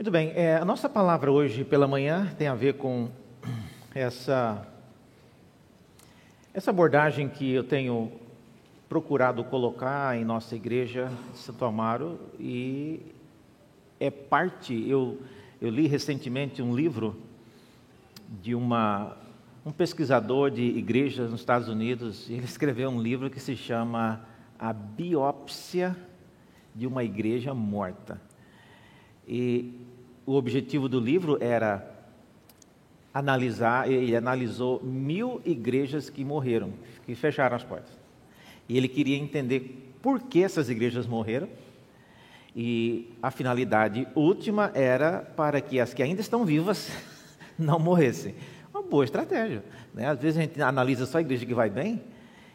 Muito bem, é, a nossa palavra hoje pela manhã tem a ver com essa, essa abordagem que eu tenho procurado colocar em nossa igreja de Santo Amaro e é parte, eu, eu li recentemente um livro de uma, um pesquisador de igrejas nos Estados Unidos, ele escreveu um livro que se chama A Biópsia de uma Igreja Morta. E o objetivo do livro era analisar, ele analisou mil igrejas que morreram, que fecharam as portas. E ele queria entender por que essas igrejas morreram. E a finalidade última era para que as que ainda estão vivas não morressem. Uma boa estratégia. Né? Às vezes a gente analisa só a igreja que vai bem,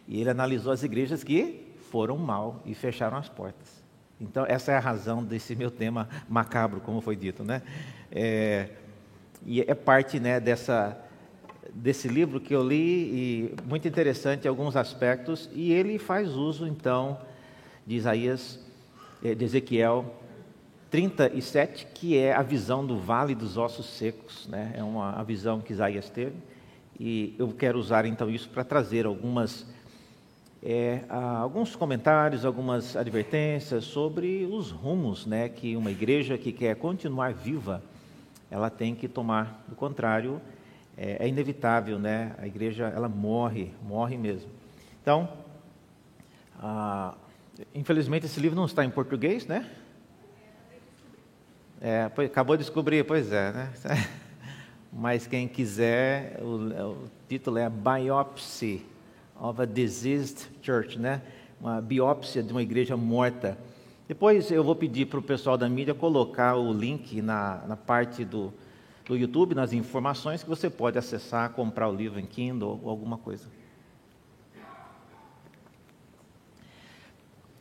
e ele analisou as igrejas que foram mal e fecharam as portas. Então, essa é a razão desse meu tema macabro, como foi dito, né? É, e é parte né, dessa, desse livro que eu li, e muito interessante alguns aspectos, e ele faz uso, então, de Isaías, é, de Ezequiel 37, que é a visão do vale dos ossos secos, né? É uma a visão que Isaías teve, e eu quero usar, então, isso para trazer algumas é, alguns comentários, algumas advertências sobre os rumos né, que uma igreja que quer continuar viva, ela tem que tomar. Do contrário, é, é inevitável, né? A igreja ela morre, morre mesmo. Então, ah, infelizmente esse livro não está em português, né? É, acabou de descobrir, pois é, né? Mas quem quiser, o, o título é Biopsy of a Diseased Church, né? Uma biópsia de uma igreja morta. Depois eu vou pedir para o pessoal da mídia colocar o link na, na parte do, do YouTube, nas informações, que você pode acessar, comprar o livro em Kindle ou alguma coisa.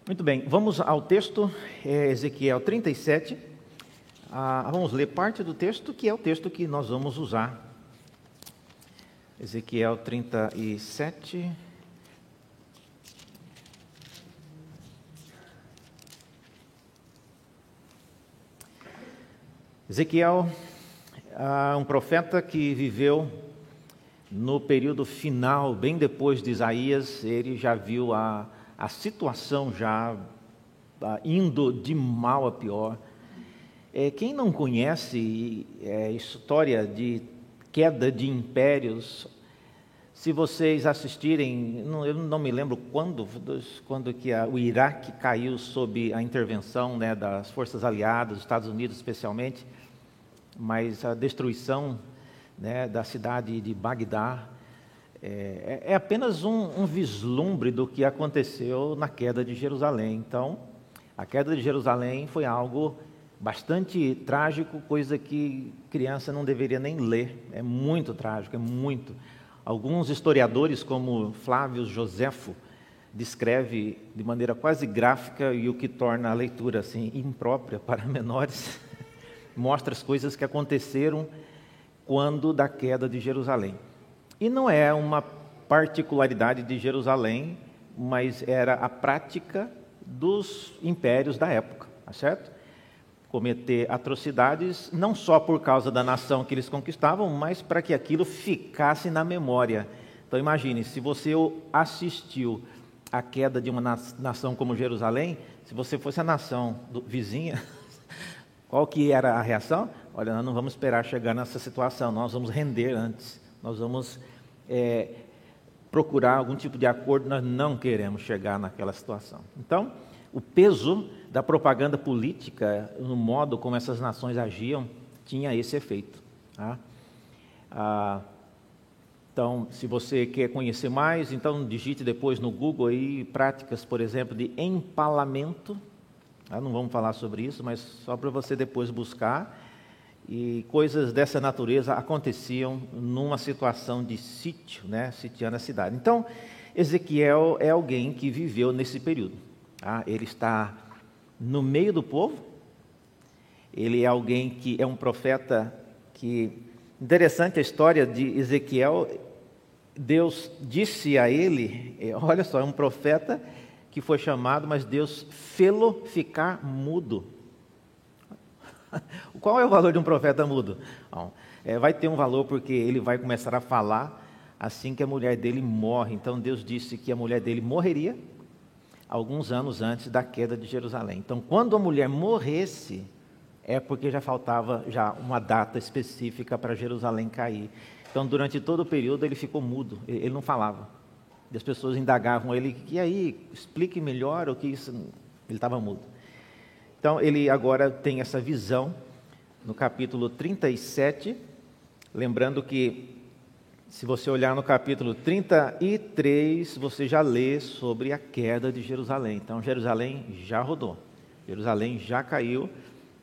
Muito bem, vamos ao texto, é Ezequiel 37. Ah, vamos ler parte do texto, que é o texto que nós vamos usar. Ezequiel 37. Ezequiel, ah, um profeta que viveu no período final, bem depois de Isaías, ele já viu a, a situação já ah, indo de mal a pior. É, quem não conhece é, história de queda de impérios, se vocês assistirem, eu não me lembro quando, quando que o Iraque caiu sob a intervenção né, das forças aliadas, dos Estados Unidos especialmente, mas a destruição né, da cidade de Bagdá é, é apenas um, um vislumbre do que aconteceu na queda de Jerusalém. Então, a queda de Jerusalém foi algo bastante trágico, coisa que criança não deveria nem ler. É muito trágico, é muito. Alguns historiadores, como Flávio Joséfo, descreve de maneira quase gráfica e o que torna a leitura assim imprópria para menores, mostra as coisas que aconteceram quando da queda de Jerusalém. E não é uma particularidade de Jerusalém, mas era a prática dos impérios da época, tá certo? Cometer atrocidades, não só por causa da nação que eles conquistavam, mas para que aquilo ficasse na memória. Então imagine, se você assistiu à queda de uma nação como Jerusalém, se você fosse a nação do, vizinha, qual que era a reação? Olha, nós não vamos esperar chegar nessa situação, nós vamos render antes, nós vamos é, procurar algum tipo de acordo, nós não queremos chegar naquela situação. Então, o peso da propaganda política, no modo como essas nações agiam, tinha esse efeito. Tá? Ah, então, se você quer conhecer mais, então digite depois no Google aí práticas, por exemplo, de empalamento. Tá? Não vamos falar sobre isso, mas só para você depois buscar. E coisas dessa natureza aconteciam numa situação de sítio, né, sitiando a cidade. Então, Ezequiel é alguém que viveu nesse período. Tá? Ele está no meio do povo. Ele é alguém que é um profeta que. Interessante a história de Ezequiel. Deus disse a ele: é, olha só, é um profeta que foi chamado, mas Deus fê-lo ficar mudo. Qual é o valor de um profeta mudo? Bom, é, vai ter um valor porque ele vai começar a falar assim que a mulher dele morre. Então Deus disse que a mulher dele morreria alguns anos antes da queda de Jerusalém. Então, quando a mulher morresse, é porque já faltava já uma data específica para Jerusalém cair. Então, durante todo o período, ele ficou mudo, ele não falava. E as pessoas indagavam ele, e aí, explique melhor o que isso... Ele estava mudo. Então, ele agora tem essa visão no capítulo 37, lembrando que se você olhar no capítulo 33, você já lê sobre a queda de Jerusalém. Então, Jerusalém já rodou, Jerusalém já caiu,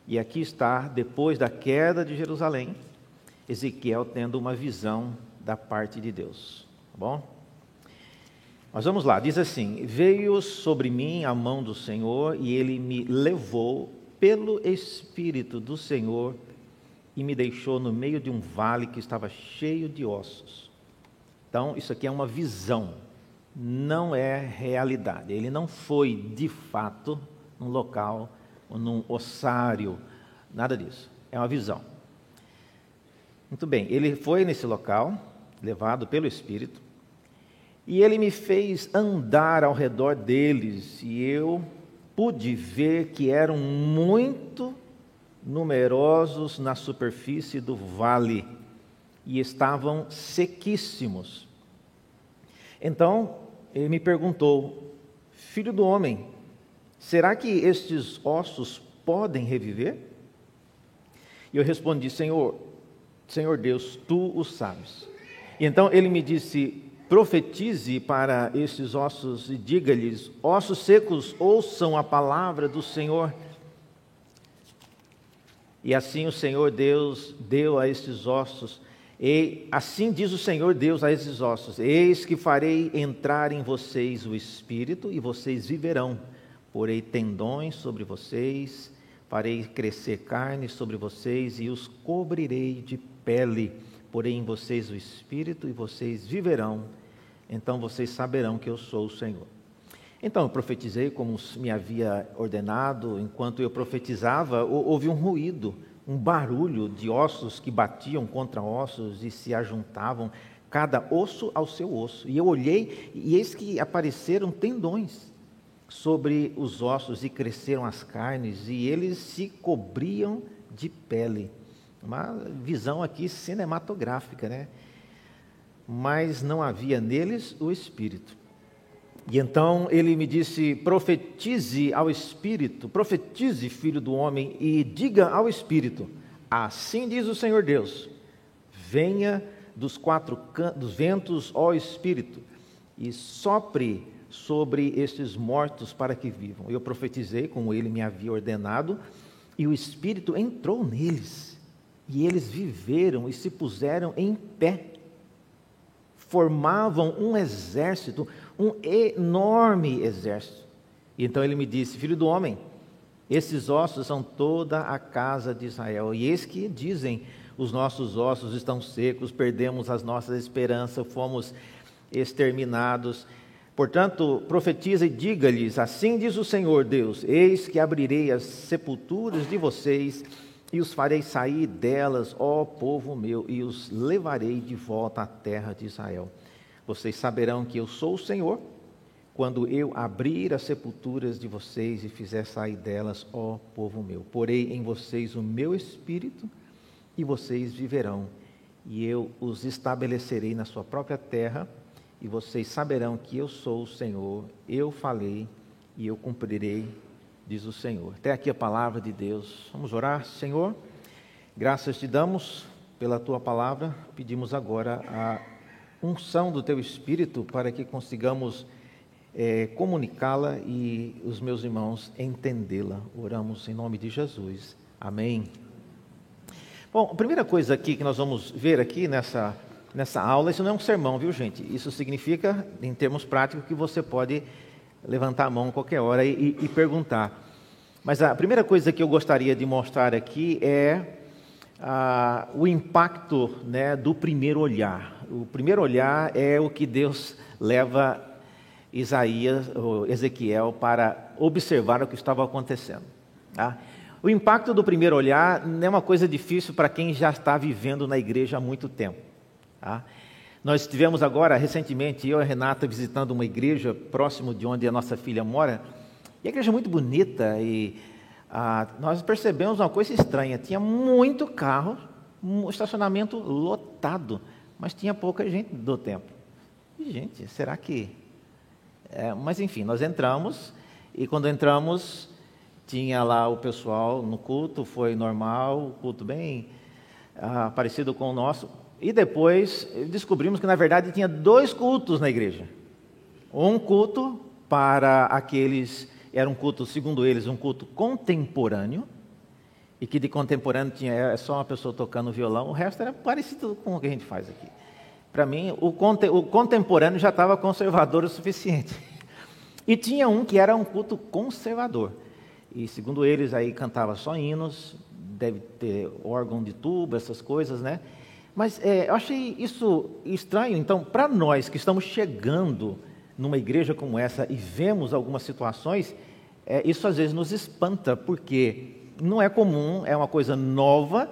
e aqui está, depois da queda de Jerusalém, Ezequiel tendo uma visão da parte de Deus. Tá bom? Mas vamos lá, diz assim: Veio sobre mim a mão do Senhor e ele me levou pelo Espírito do Senhor e me deixou no meio de um vale que estava cheio de ossos. Então, isso aqui é uma visão, não é realidade. Ele não foi de fato num local, num ossário, nada disso. É uma visão. Muito bem, ele foi nesse local, levado pelo Espírito, e ele me fez andar ao redor deles, e eu pude ver que eram muito numerosos na superfície do vale e estavam sequíssimos. Então ele me perguntou: Filho do homem, será que estes ossos podem reviver? E eu respondi: Senhor, Senhor Deus, tu o sabes. E então ele me disse: Profetize para estes ossos e diga-lhes: Ossos secos, ouçam a palavra do Senhor. E assim o Senhor Deus deu a estes ossos, e assim diz o Senhor Deus a esses ossos: Eis que farei entrar em vocês o espírito, e vocês viverão. Porei tendões sobre vocês, farei crescer carne sobre vocês, e os cobrirei de pele. Porei em vocês o espírito, e vocês viverão. Então vocês saberão que eu sou o Senhor. Então eu profetizei como me havia ordenado. Enquanto eu profetizava, houve um ruído, um barulho de ossos que batiam contra ossos e se ajuntavam, cada osso ao seu osso. E eu olhei e eis que apareceram tendões sobre os ossos e cresceram as carnes e eles se cobriam de pele. Uma visão aqui cinematográfica, né? Mas não havia neles o espírito. E então ele me disse: profetize ao Espírito, profetize, filho do homem, e diga ao Espírito: Assim diz o Senhor Deus: Venha dos quatro dos ventos, ó Espírito, e sopre sobre estes mortos para que vivam. Eu profetizei como ele me havia ordenado, e o Espírito entrou neles, e eles viveram e se puseram em pé. Formavam um exército, um enorme exército. E então ele me disse: Filho do homem, esses ossos são toda a casa de Israel. E eis que dizem: os nossos ossos estão secos, perdemos as nossas esperanças, fomos exterminados. Portanto, profetiza e diga-lhes: Assim diz o Senhor Deus: Eis que abrirei as sepulturas de vocês e os farei sair delas, ó povo meu, e os levarei de volta à terra de Israel. Vocês saberão que eu sou o Senhor, quando eu abrir as sepulturas de vocês e fizer sair delas, ó povo meu. Porei em vocês o meu espírito e vocês viverão, e eu os estabelecerei na sua própria terra, e vocês saberão que eu sou o Senhor, eu falei e eu cumprirei, diz o Senhor. Até aqui a palavra de Deus. Vamos orar, Senhor. Graças te damos pela tua palavra, pedimos agora a unção do teu Espírito para que consigamos é, comunicá-la e os meus irmãos entendê-la. Oramos em nome de Jesus. Amém. Bom, a primeira coisa aqui que nós vamos ver aqui nessa, nessa aula, isso não é um sermão, viu gente? Isso significa, em termos práticos, que você pode levantar a mão a qualquer hora e, e perguntar. Mas a primeira coisa que eu gostaria de mostrar aqui é ah, o impacto né, do primeiro olhar. O primeiro olhar é o que Deus leva Isaías, Ezequiel para observar o que estava acontecendo. Tá? O impacto do primeiro olhar não é uma coisa difícil para quem já está vivendo na igreja há muito tempo. Tá? Nós tivemos agora, recentemente, eu e a Renata visitando uma igreja próximo de onde a nossa filha mora, e a igreja é muito bonita, e ah, nós percebemos uma coisa estranha: tinha muito carro, um estacionamento lotado, mas tinha pouca gente do tempo. E, gente, será que. É, mas enfim, nós entramos, e quando entramos, tinha lá o pessoal no culto, foi normal, culto bem ah, parecido com o nosso. E depois descobrimos que, na verdade, tinha dois cultos na igreja. Um culto para aqueles, era um culto, segundo eles, um culto contemporâneo, e que de contemporâneo tinha é só uma pessoa tocando violão, o resto era parecido com o que a gente faz aqui. Para mim, o, o contemporâneo já estava conservador o suficiente. E tinha um que era um culto conservador. E segundo eles, aí cantava só hinos, deve ter órgão de tuba, essas coisas, né? Mas é, eu achei isso estranho. Então, para nós que estamos chegando numa igreja como essa e vemos algumas situações, é, isso às vezes nos espanta, porque não é comum, é uma coisa nova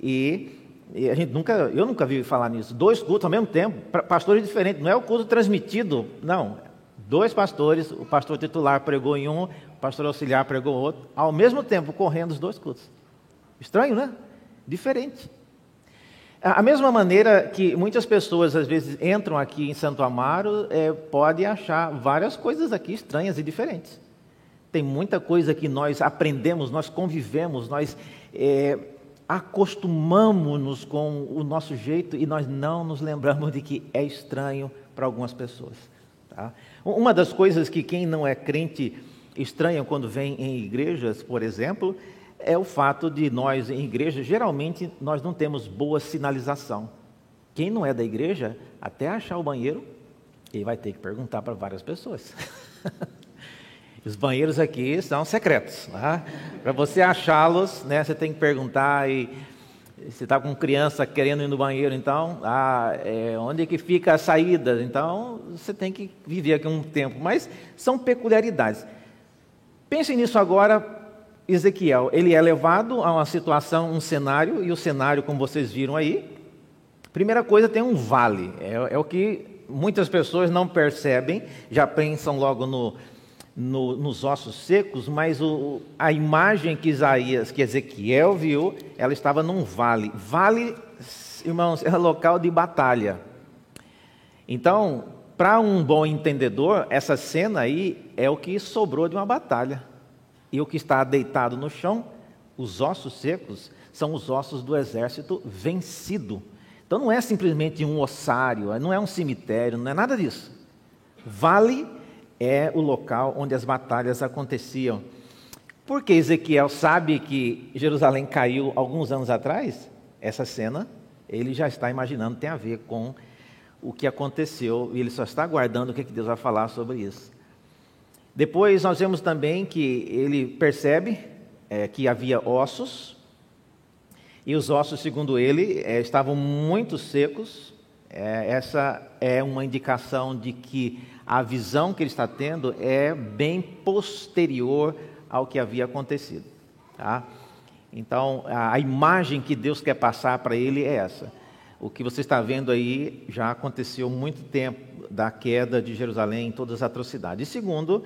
e, e, a gente nunca, eu nunca vi falar nisso. Dois cultos ao mesmo tempo, pastores diferentes, não é o culto transmitido, não. Dois pastores, o pastor titular pregou em um, o pastor auxiliar pregou outro, ao mesmo tempo correndo os dois cultos. Estranho, né? Diferente. A mesma maneira que muitas pessoas às vezes entram aqui em Santo Amaro, é, pode achar várias coisas aqui estranhas e diferentes. Tem muita coisa que nós aprendemos, nós convivemos, nós é, acostumamos-nos com o nosso jeito e nós não nos lembramos de que é estranho para algumas pessoas. Tá? Uma das coisas que quem não é crente estranha quando vem em igrejas, por exemplo, é o fato de nós, em igreja, geralmente nós não temos boa sinalização. Quem não é da igreja, até achar o banheiro, ele vai ter que perguntar para várias pessoas. Os banheiros aqui são secretos. Tá? Para você achá-los, né, você tem que perguntar e se está com criança querendo ir no banheiro, então, ah, é, onde é que fica a saída? Então, você tem que viver aqui um tempo. Mas são peculiaridades. Pensem nisso agora Ezequiel, ele é levado a uma situação, um cenário, e o cenário, como vocês viram aí, primeira coisa, tem um vale. É, é o que muitas pessoas não percebem, já pensam logo no, no, nos ossos secos, mas o, a imagem que Isaías, que Ezequiel viu, ela estava num vale. Vale, irmãos, é local de batalha. Então, para um bom entendedor, essa cena aí é o que sobrou de uma batalha. E o que está deitado no chão, os ossos secos, são os ossos do exército vencido. Então não é simplesmente um ossário, não é um cemitério, não é nada disso. Vale é o local onde as batalhas aconteciam. Porque Ezequiel sabe que Jerusalém caiu alguns anos atrás, essa cena, ele já está imaginando, tem a ver com o que aconteceu, e ele só está aguardando o que Deus vai falar sobre isso. Depois nós vemos também que ele percebe é, que havia ossos, e os ossos, segundo ele, é, estavam muito secos. É, essa é uma indicação de que a visão que ele está tendo é bem posterior ao que havia acontecido. Tá? Então, a, imagem que Deus quer passar para ele é essa. O que você está vendo aí já aconteceu muito tempo da queda de Jerusalém, todas as atrocidades. E segundo,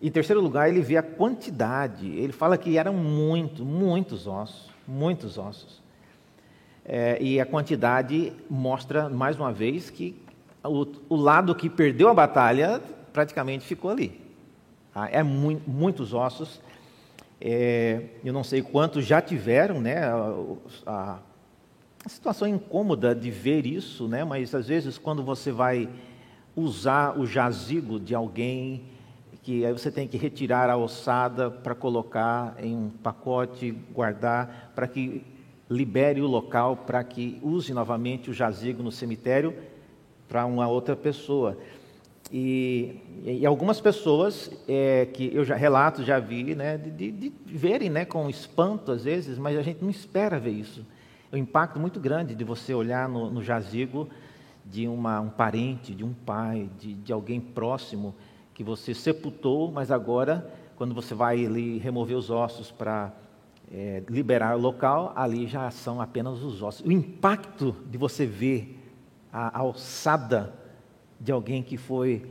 em terceiro lugar, ele vê a quantidade. Ele fala que eram muito, muitos ossos, muitos ossos. É, e a quantidade mostra, mais uma vez, que o, o, lado que perdeu a batalha praticamente ficou ali. Ah, é mu muitos ossos. É, eu não sei quantos já tiveram, né? A, a, a situação incômoda de ver isso, né? Mas às vezes quando você vai usar o jazigo de alguém que aí você tem que retirar a ossada para colocar em um pacote, guardar, para que libere o local para que use novamente o jazigo no cemitério para uma outra pessoa. E, e algumas pessoas é, que eu já relato, já vi, né, de, de, verem né, com espanto às vezes, mas a gente não espera ver isso. É um impacto muito grande de você olhar no, no jazigo de uma, um parente, de um pai, de, de alguém próximo que você sepultou, mas agora, quando você vai ali remover os ossos para é, liberar o local, ali já são apenas os ossos. O impacto de você ver a alçada de alguém que foi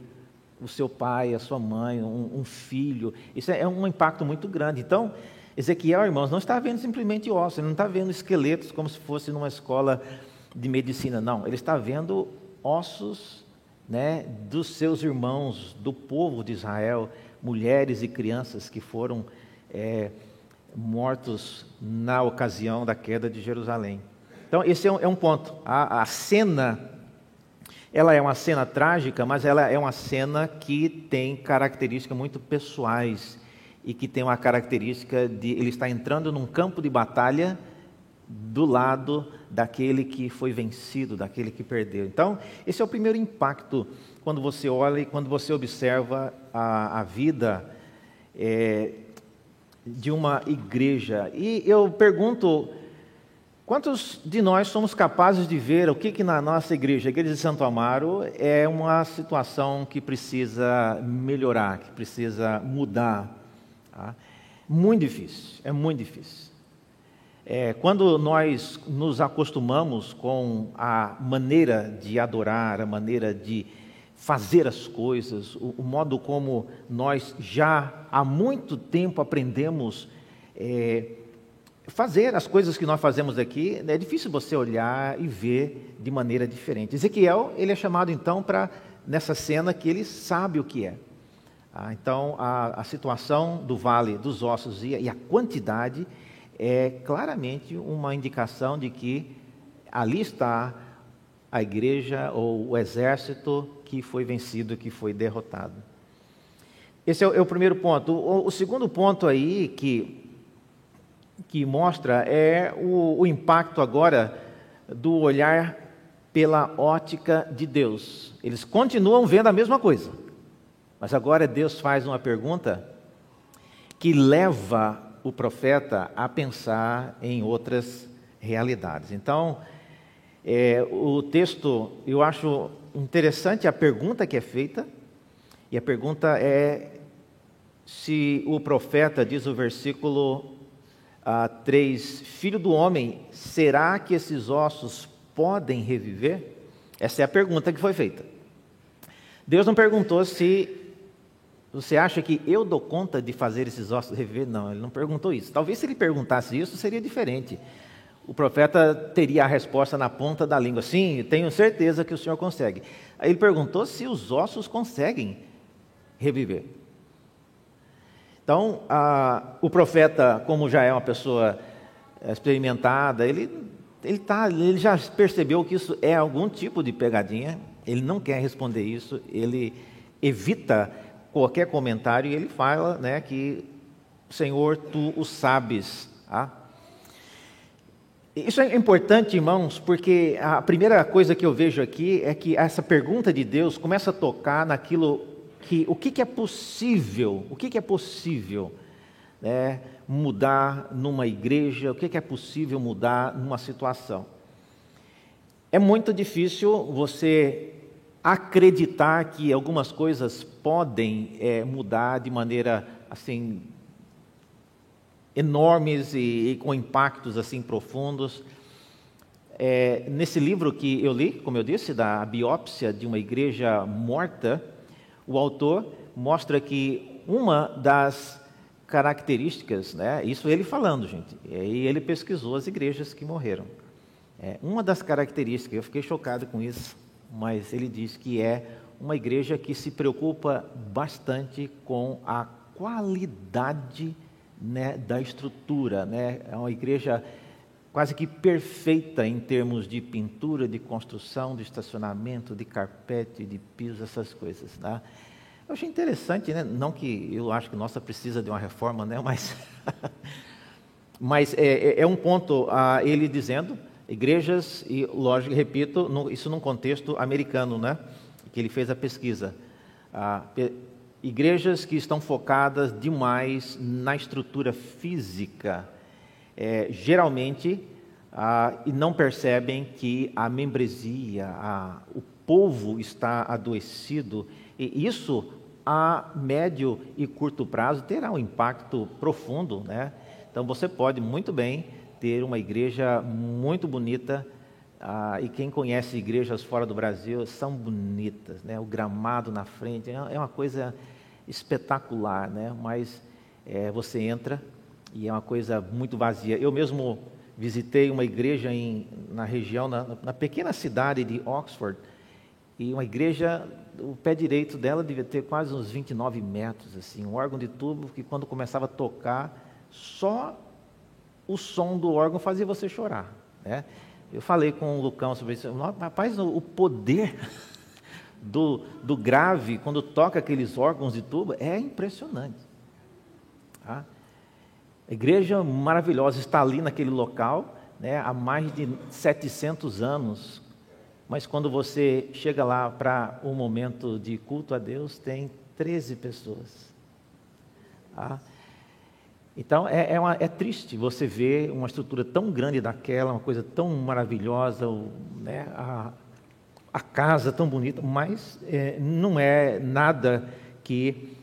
o seu pai, a sua mãe, um, um filho, isso é, um impacto muito grande. Então, Ezequiel, irmãos, não está vendo simplesmente ossos, ele não está vendo esqueletos como se fosse numa escola de medicina, não. Ele está vendo ossos né, dos seus irmãos, do povo de Israel, mulheres e crianças que foram é, mortos na ocasião da queda de Jerusalém. Então, esse é um, é um ponto. A, a, cena, ela é uma cena trágica, mas ela é uma cena que tem características muito pessoais e que tem uma característica de ele está entrando num campo de batalha do lado daquele que foi vencido, daquele que perdeu. Então, esse é o primeiro impacto quando você olha e quando você observa a, a vida é, de uma igreja. E eu pergunto, quantos de nós somos capazes de ver o que, que na nossa igreja, a igreja de Santo Amaro, é uma situação que precisa melhorar, que precisa mudar? Tá? Muito difícil, é muito difícil. É, quando nós nos acostumamos com a maneira de adorar, a maneira de fazer as coisas, o, o modo como nós já há muito tempo aprendemos é, fazer as coisas que nós fazemos aqui, é difícil você olhar e ver de maneira diferente. Ezequiel, ele é chamado então para, nessa cena, que ele sabe o que é. Ah, então, a, a, situação do vale dos ossos e, e a quantidade é claramente uma indicação de que ali está a igreja ou o exército que foi vencido, que foi derrotado. Esse é o, é o primeiro ponto. O, o, segundo ponto aí que, que mostra é o, o impacto agora do olhar pela ótica de Deus. Eles continuam vendo a mesma coisa, mas agora Deus faz uma pergunta que leva o profeta a pensar em outras realidades. Então, é, o texto, eu acho interessante a pergunta que é feita, e a pergunta é se o profeta, diz o versículo ah, 3, Filho do homem, será que esses ossos podem reviver? Essa é a pergunta que foi feita. Deus não perguntou se você acha que eu dou conta de fazer esses ossos reviver? Não, ele não perguntou isso. Talvez se ele perguntasse isso, seria diferente. O profeta teria a resposta na ponta da língua. Sim, tenho certeza que o senhor consegue. Aí ele perguntou se os ossos conseguem reviver. Então, a, o profeta, como já é uma pessoa experimentada, ele, ele, tá, ele já percebeu que isso é algum tipo de pegadinha, ele não quer responder isso, ele evita qualquer comentário e ele fala né, que, Senhor, tu o sabes. Tá? Isso é importante, irmãos, porque a primeira coisa que eu vejo aqui é que essa pergunta de Deus começa a tocar naquilo o que, que é possível, o que, que é possível né, mudar numa igreja, o que, que é possível mudar numa situação. É muito difícil você acreditar que algumas coisas podem é, mudar de maneira assim enormes e, e com impactos assim profundos. É, nesse livro que eu li, como eu disse, da biópsia de uma igreja morta, o autor mostra que uma das características, né, isso ele falando, gente, e ele pesquisou as igrejas que morreram. É, uma das características, eu fiquei chocado com isso, mas ele diz que é uma igreja que se preocupa bastante com a qualidade né, da estrutura. Né? É uma igreja quase que perfeita em termos de pintura, de construção, de estacionamento, de carpete, de piso, essas coisas. Né? Eu achei interessante, né? não que eu acho que nossa precisa de uma reforma, né? mas, mas é, é, é um ponto ah, ele dizendo igrejas, e lógico, repito, no, isso num contexto americano, né? que ele fez a pesquisa. Ah, igrejas que estão focadas demais na estrutura física, é, geralmente, ah, e não percebem que a membresia, a, o povo está adoecido, e isso a médio e curto prazo terá um impacto profundo, né? Então você pode muito bem ter uma igreja muito bonita. Ah, e quem conhece igrejas fora do Brasil são bonitas, né? O gramado na frente é, é uma coisa espetacular, né? Mas é, você entra e é uma coisa muito vazia. Eu mesmo visitei uma igreja em, na região, na, na pequena cidade de Oxford, e uma igreja, o pé direito dela devia ter quase uns 29 metros, assim, um órgão de tubo que quando começava a tocar, só o som do órgão fazia você chorar, né? Eu falei com o Lucão sobre isso, rapaz, o poder do, do grave quando toca aqueles órgãos de tubo é impressionante. Tá? A igreja maravilhosa está ali naquele local, né, há mais de 700 anos, mas quando você chega lá para o um momento de culto a Deus, tem 13 pessoas. Tá? Então é, é, uma, é, triste você ver uma estrutura tão grande daquela, uma coisa tão maravilhosa, né, a, a, casa tão bonita, mas é, não é nada que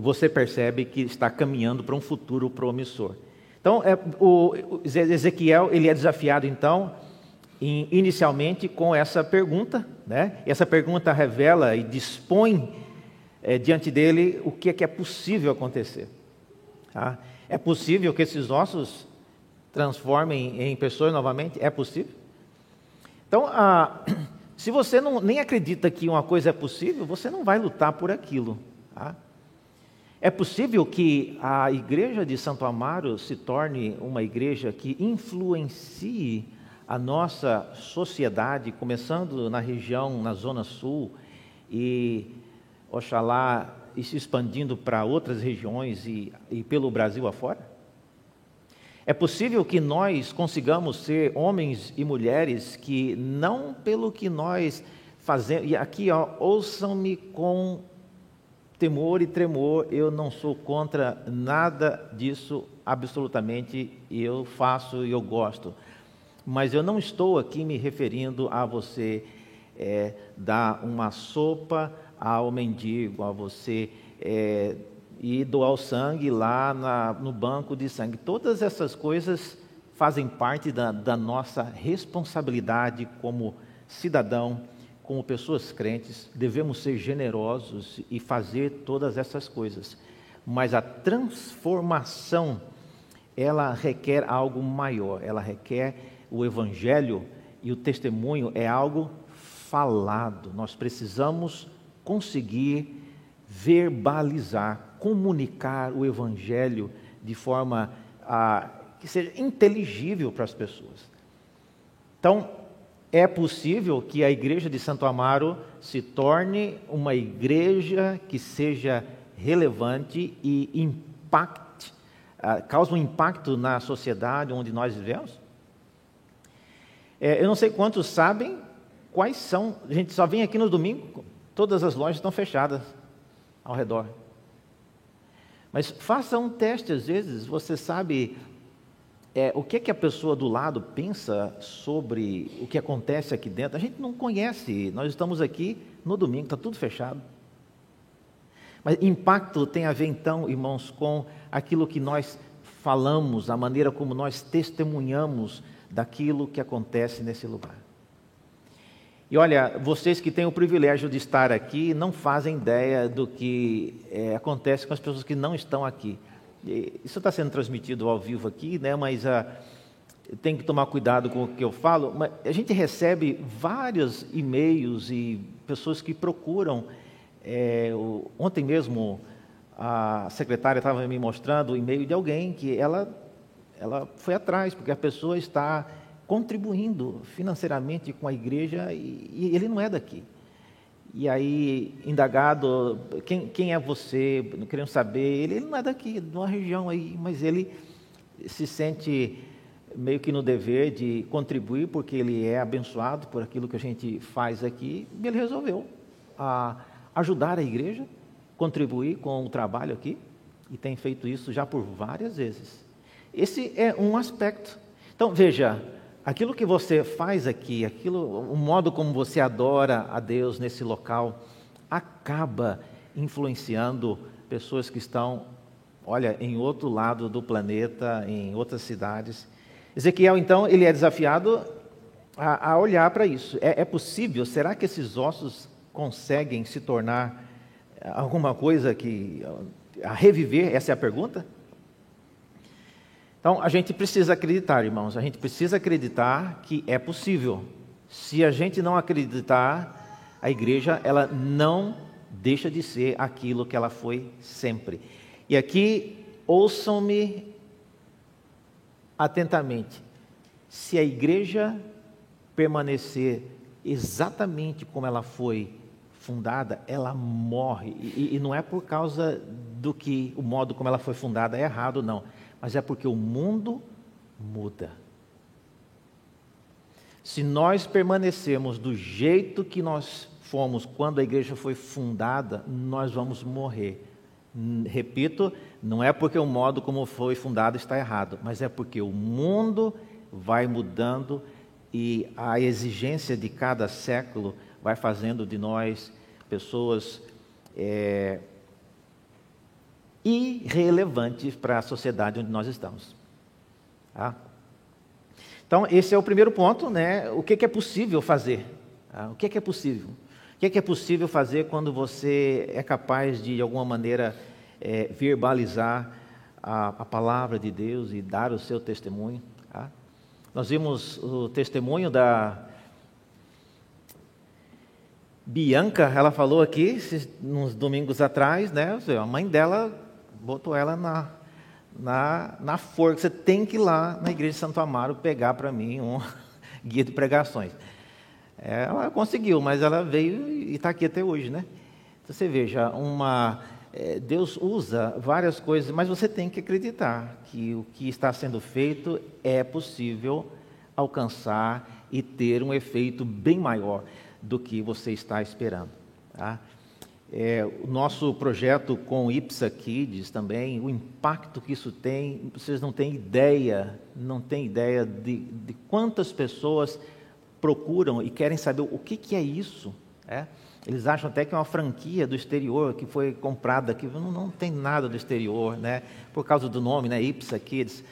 você percebe que está caminhando para um futuro promissor. Então, é, o, o Ezequiel ele é desafiado então inicialmente com essa pergunta, né? Essa pergunta revela e dispõe é, diante dele o que é que é possível acontecer. Tá? É possível que esses ossos transformem em pessoas novamente? É possível? Então, a, se você não, nem acredita que uma coisa é possível, você não vai lutar por aquilo. Tá? É possível que a igreja de Santo Amaro se torne uma igreja que influencie a nossa sociedade, começando na região, na Zona Sul, e Oxalá e se expandindo para outras regiões e, e pelo Brasil afora? É possível que nós consigamos ser homens e mulheres que, não pelo que nós fazemos, e aqui, ouçam-me com temor e tremor, eu não sou contra nada disso, absolutamente, eu faço e eu gosto mas eu não estou aqui me referindo a você é, dar uma sopa ao mendigo, a você é, ir doar o sangue lá na, no banco de sangue. Todas essas coisas fazem parte da, da nossa responsabilidade como cidadão, como pessoas crentes, devemos ser generosos e fazer todas essas coisas. Mas a transformação, ela requer algo maior, ela requer o evangelho e o testemunho é algo falado. Nós precisamos conseguir verbalizar, comunicar o evangelho de forma a, que seja inteligível para as pessoas. Então, é possível que a igreja de Santo Amaro se torne uma igreja que seja relevante e impacte, uh, cause um impacto na sociedade onde nós vivemos? É, eu não sei quantos sabem quais são. A gente só vem aqui no domingo, todas as lojas estão fechadas ao redor. Mas faça um teste, às vezes, você sabe é, o que, é que a pessoa do lado pensa sobre o que acontece aqui dentro. A gente não conhece, nós estamos aqui no domingo, está tudo fechado. Mas impacto tem a ver, então, irmãos, com aquilo que nós falamos, a maneira como nós testemunhamos daquilo que acontece nesse lugar. E olha, vocês que têm o privilégio de estar aqui não fazem ideia do que é, acontece com as pessoas que não estão aqui. Isso está sendo transmitido ao vivo aqui, né? Mas ah, tem que tomar cuidado com o que eu falo. Mas a gente recebe vários e-mails e pessoas que procuram. É, o, ontem mesmo a secretária estava me mostrando o e-mail de alguém que ela ela foi atrás, porque a pessoa está contribuindo financeiramente com a igreja e, e ele não é daqui. E aí, indagado, quem, quem é você? Não querendo saber, ele, ele não é daqui, de uma região aí, mas ele se sente meio que no dever de contribuir, porque ele é abençoado por aquilo que a gente faz aqui, e ele resolveu a, ajudar a igreja, contribuir com o trabalho aqui, e tem feito isso já por várias vezes. Esse é um aspecto. Então, veja, aquilo que você faz aqui, aquilo, o modo como você adora a Deus nesse local, acaba influenciando pessoas que estão olha, em outro lado do planeta, em outras cidades. Ezequiel, então, ele é desafiado a, a olhar para isso. É, é possível? Será que esses ossos conseguem se tornar alguma coisa que. a reviver? Essa é a pergunta? Então, a gente precisa acreditar, irmãos, a gente precisa acreditar que é possível. Se a gente não acreditar, a igreja ela não deixa de ser aquilo que ela foi sempre. E aqui, ouçam-me atentamente. Se a igreja permanecer exatamente como ela foi fundada, ela morre. E, e, não é por causa do que o modo como ela foi fundada é errado, não. Mas é porque o mundo muda. Se nós permanecermos do jeito que nós fomos quando a igreja foi fundada, nós vamos morrer. Repito, não é porque o modo como foi fundado está errado, mas é porque o mundo vai mudando e a exigência de cada século vai fazendo de nós pessoas é, irrelevantes para a sociedade onde nós estamos. Tá? Então, esse é o primeiro ponto, né? O que, que é possível fazer? Tá? O que, que é possível? O que é, que é possível fazer quando você é capaz de, de alguma maneira, é, verbalizar a, a, palavra de Deus e dar o seu testemunho? Tá? Nós vimos o testemunho da Bianca, ela falou aqui, uns domingos atrás, né? A mãe dela botou ela na, na, na forca. Você tem que ir lá na igreja de Santo Amaro pegar para mim um guia de pregações. Ela conseguiu, mas ela veio e está aqui até hoje, né? Então, você veja, uma, é, Deus usa várias coisas, mas você tem que acreditar que o que está sendo feito é possível alcançar e ter um efeito bem maior do que você está esperando. Tá? É, o nosso projeto com Ipsa Kids também, o impacto que isso tem, vocês não têm ideia, não têm ideia de, de quantas pessoas procuram e querem saber o que, que é isso. É? Eles acham até que é uma franquia do exterior que foi comprada aqui. Não, não tem nada do exterior, né? por causa do nome, né? Ipsa Kids.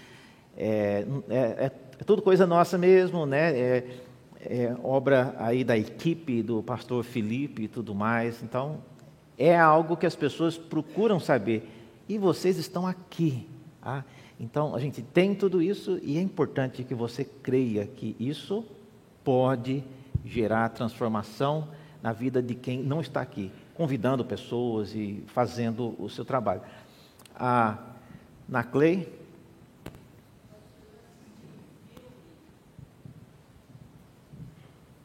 É, é, é, é tudo coisa nossa mesmo, né? É, é, obra aí da equipe do pastor Felipe e tudo mais. Então, é algo que as pessoas procuram saber. E vocês estão aqui. Tá? Então, a gente tem tudo isso e é importante que você creia que isso pode gerar transformação na vida de quem não está aqui, convidando pessoas e fazendo o seu trabalho. A Naclay.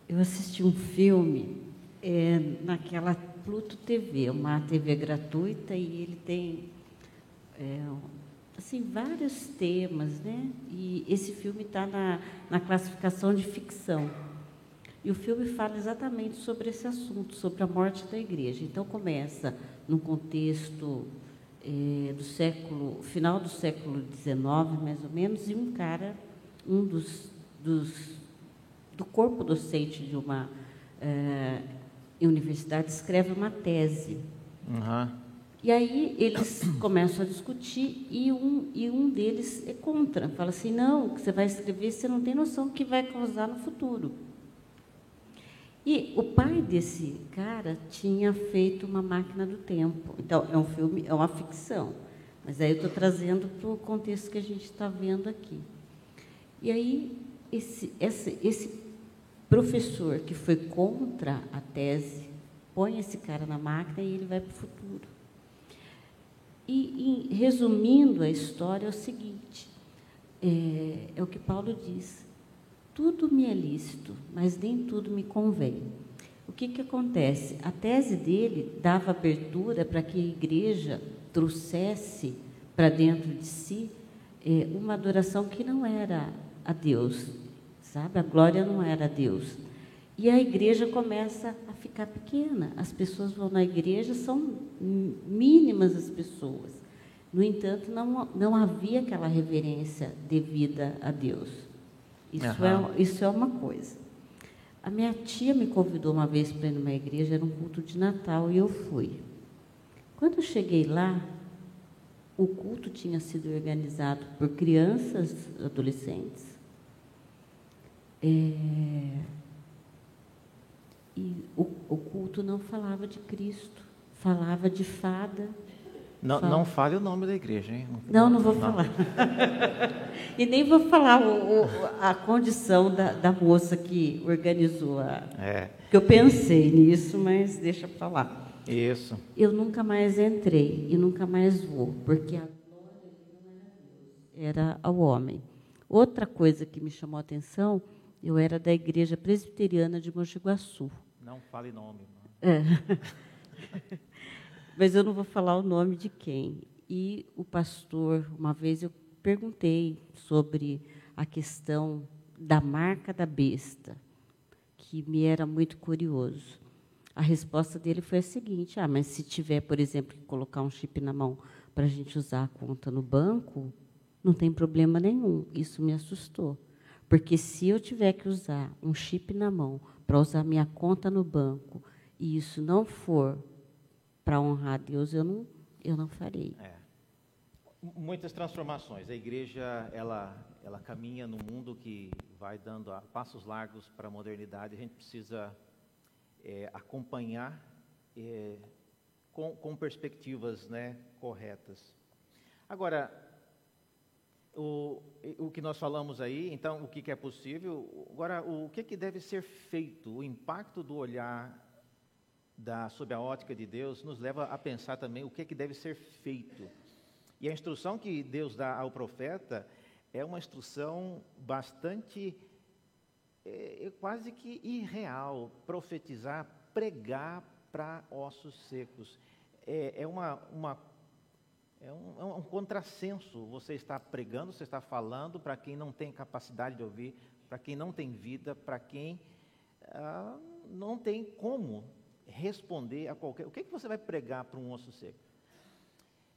Eu assisti um filme é, naquela Pluto TV, uma TV gratuita, e ele tem é, assim vários temas, né? E esse filme está na, na classificação de ficção. E o filme fala exatamente sobre esse assunto, sobre a morte da igreja. Então começa num contexto é, do século, final do século XIX, mais ou menos, e um cara, um dos, dos do corpo docente de uma é, universidade escreve uma tese. Uhum. E aí eles começam a discutir e um, e um deles é contra. Fala assim, não, o que você vai escrever, você não tem noção do que vai causar no futuro. E o pai desse cara tinha feito uma máquina do tempo. Então, é um filme, é uma ficção. Mas aí eu estou trazendo para o contexto que a gente está vendo aqui. E aí, esse, esse, esse professor que foi contra a tese põe esse cara na máquina e ele vai para o futuro. E, e, resumindo a história, é o seguinte: é, é o que Paulo diz. Tudo me é lícito, mas nem tudo me convém. O que, que acontece? A tese dele dava abertura para que a igreja trouxesse para dentro de si é, uma adoração que não era a Deus, sabe? A glória não era Deus. E a igreja começa a ficar pequena. As pessoas vão na igreja, são mínimas as pessoas. No entanto, não, não havia aquela reverência devida a Deus. Isso, uhum. é, isso é uma coisa. A minha tia me convidou uma vez para ir numa igreja, era um culto de Natal, e eu fui. Quando eu cheguei lá, o culto tinha sido organizado por crianças, adolescentes. É, e o, o, culto não falava de Cristo, falava de fada. Não, não fale o nome da igreja, hein? Não, não vou não. falar. e nem vou falar o, o, a condição da, da, moça que organizou a. É. Que eu pensei nisso, mas deixa para lá. Isso. Eu nunca mais entrei e nunca mais vou, porque a glória era ao homem. Outra coisa que me chamou a atenção, eu era da igreja presbiteriana de Mogi Guaçu. Não fale nome. É. Mas eu não vou falar o nome de quem. E o pastor, uma vez eu perguntei sobre a questão da marca da besta, que me era muito curioso. A resposta dele foi a seguinte: ah, mas se tiver, por exemplo, que colocar um chip na mão para a gente usar a conta no banco, não tem problema nenhum. Isso me assustou. Porque se eu tiver que usar um chip na mão para usar minha conta no banco e isso não for para honrar a Deus, eu não, eu não farei. É. Muitas transformações. A igreja ela, ela caminha no mundo que vai dando passos largos para a modernidade. A gente precisa é, acompanhar é, com, com, perspectivas né, corretas. Agora, o, o que nós falamos aí, então, o que, que é possível, agora, o que, que deve ser feito, o impacto do olhar da, sob a ótica de Deus nos leva a pensar também o que, que deve ser feito. E a instrução que Deus dá ao profeta é uma instrução bastante é, é quase que irreal profetizar, pregar para ossos secos. É, é uma, uma é um, é um contrassenso. Você está pregando, você está falando para quem não tem capacidade de ouvir, para quem não tem vida, para quem ah, não tem como responder a qualquer. O que, é que você vai pregar para um osso seco?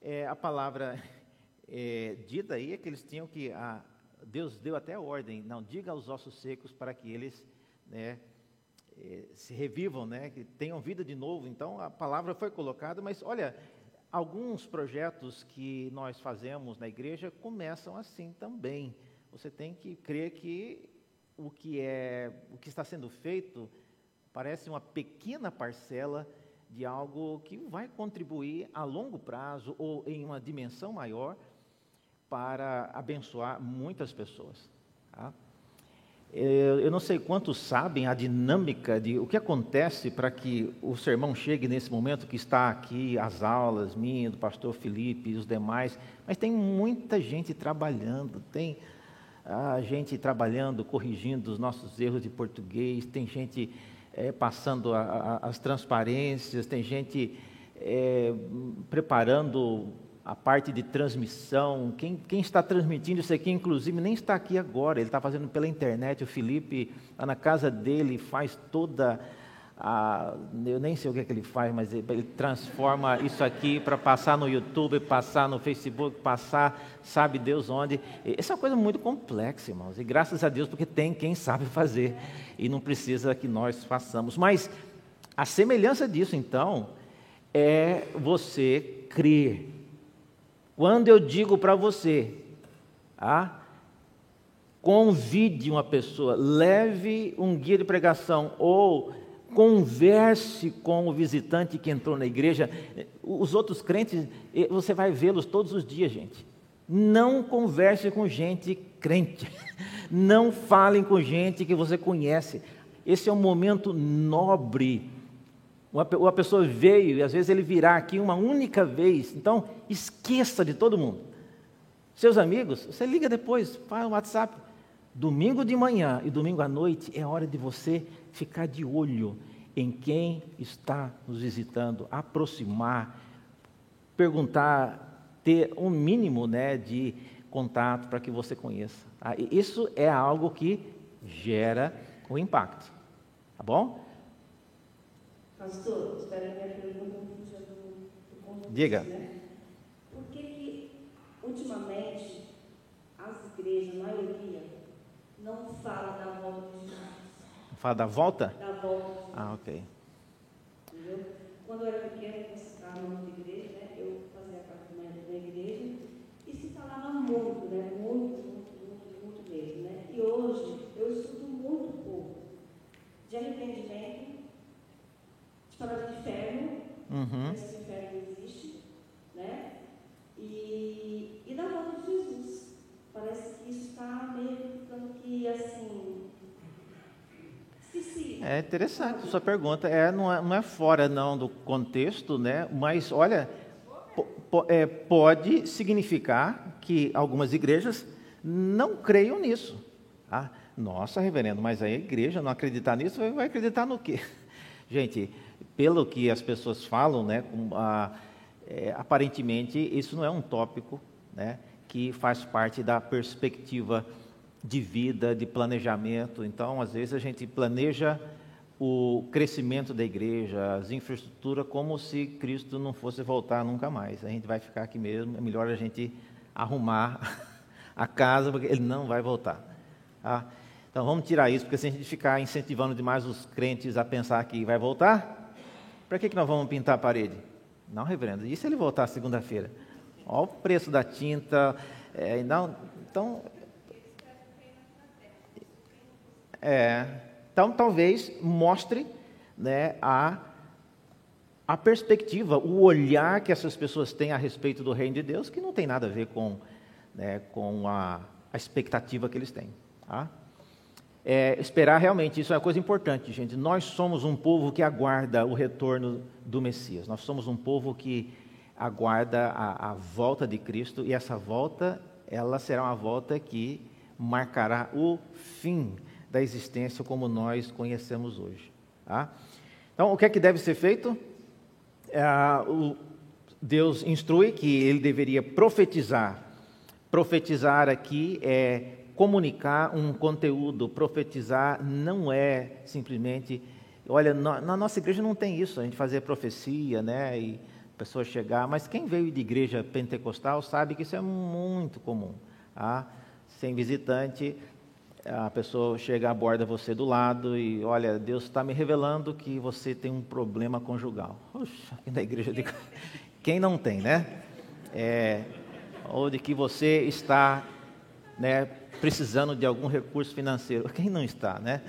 É, a palavra é, dita aí é que eles tinham que a, Deus deu até a ordem, não, diga aos ossos secos para que eles né, eh, se revivam, né, que tenham vida de novo. Então a palavra foi colocada, mas olha, alguns projetos que nós fazemos na igreja começam assim também. Você tem que crer que o que é, o que está sendo feito parece uma pequena parcela de algo que vai contribuir a longo prazo ou em uma dimensão maior para abençoar muitas pessoas. Tá? Eu não sei quantos sabem a dinâmica de o que acontece para que o sermão chegue nesse momento que está aqui, as aulas minha, do pastor Felipe e os demais, mas tem muita gente trabalhando, tem a gente trabalhando, corrigindo os nossos erros de português, tem gente é, passando a, a, as transparências, tem gente é, preparando a parte de transmissão, quem, quem, está transmitindo isso aqui, inclusive, nem está aqui agora, ele está fazendo pela internet, o Felipe está na casa dele, faz toda a. Eu nem sei o que, é que ele faz, mas ele, ele transforma isso aqui para passar no YouTube, passar no Facebook, passar, sabe Deus onde. Essa é uma coisa muito complexa, irmãos, e graças a Deus, porque tem quem sabe fazer, e não precisa que nós façamos. Mas a semelhança disso, então, é você crer quando eu digo para você, ah, convide uma pessoa, leve um guia de pregação ou converse com o visitante que entrou na igreja. Os outros crentes, você vai vê-los todos os dias, gente. Não converse com gente crente. Não falem com gente que você conhece. Esse é um momento nobre uma, pessoa veio e às vezes ele virá aqui uma única vez. Então, esqueça de todo mundo. Seus amigos, você liga depois, faz um WhatsApp. Domingo de manhã e domingo à noite é hora de você ficar de olho em quem está nos visitando, aproximar, perguntar, ter um mínimo né, de contato para que você conheça. Tá? Isso é algo que gera o impacto. Tá bom? Pastor, espero que a pergunta não fuja do, do contexto, Diga. Né? Por que, ultimamente as igrejas, a maioria, não fala da volta de Jesus? Fala da volta? Da volta. Ah, ok. Entendeu? Quando eu era pequena, estava na outra igreja, né? Eu fazia parte da igreja e se falava muito, né? Muito, muito, muito, muito mesmo, né? E hoje eu estudo muito pouco de arrependimento falar do inferno, Uhum. esse inferno existe, né? E, e da volta de Jesus. Parece que isso está meio que assim. É interessante a sua pergunta. É, não, é, não é fora não do contexto, né? Mas olha, é, pode significar que algumas igrejas não creiam nisso. Ah, nossa, reverendo, mas aí a igreja não acreditar nisso, vai- vai acreditar no quê? Gente, pelo que as pessoas falam, né, a- é, aparentemente isso não é um tópico né, que faz parte da perspectiva de vida, de planejamento. Então, às vezes a gente planeja o crescimento da igreja, as infraestruturas, como se Cristo não fosse voltar nunca mais. A gente vai ficar aqui mesmo, é melhor a gente arrumar a casa, porque ele não vai voltar. tá? Então vamos tirar isso, porque se a gente ficar incentivando demais os crentes a pensar que vai voltar, para que, que nós vamos pintar a parede? Não, reverendo, e se ele voltar segunda-feira? Olha o preço da tinta, é, não, então é, então, talvez mostre né, a, a perspectiva, o olhar que essas pessoas têm a respeito do reino de Deus, que não tem nada a ver com, né, com a, a expectativa que eles têm. Tá? É, esperar realmente, isso é uma coisa importante, gente. Nós somos um povo que aguarda o retorno do Messias. Nós somos um povo que aguarda a, a volta de Cristo e essa volta, ela será uma volta que marcará o fim da existência como nós conhecemos hoje. Tá? Então, o que é que deve ser feito? É, o, Deus instrui que ele deveria profetizar. Profetizar aqui é comunicar um conteúdo. Profetizar não é simplesmente. Olha, na, nossa igreja não tem isso, a gente fazer profecia, né? E a pessoa chegar. Mas quem veio de igreja pentecostal sabe que isso é muito comum. Tá? Sem visitante, a pessoa chega, aborda você do lado e, olha, Deus está me revelando que você tem um problema conjugal. Puxa, aqui na igreja de... Quem não tem, né? É, ou de que você está né, precisando de algum recurso financeiro. Quem não está, né?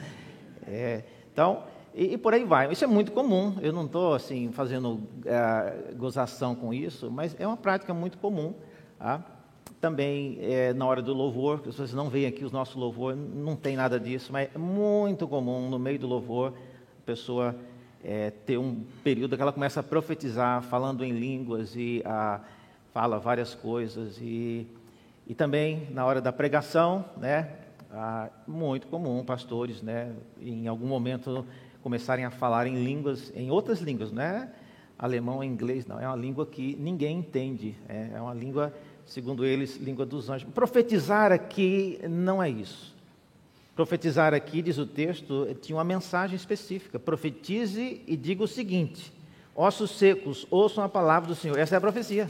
É, então, e, e, por aí vai. Isso é muito comum. Eu não estou assim fazendo uh, gozação com isso, mas é uma prática muito comum. Tá? Também é, na hora do louvor, se vocês não veem aqui os nossos louvor, não tem nada disso, mas é muito comum no meio do louvor a pessoa é, ter um período que ela começa a profetizar, falando em línguas e a, fala várias coisas e, e também na hora da pregação, né, ah, muito comum pastores, né, em algum momento começarem a falar em línguas, em outras línguas, não é alemão, inglês, não, é uma língua que ninguém entende, é, é uma língua segundo eles, língua dos anjos. Profetizar aqui não é isso. Profetizar aqui, diz o texto, tinha uma mensagem específica. Profetize e diga o seguinte: ossos secos, ouçam a palavra do Senhor. Essa é a profecia.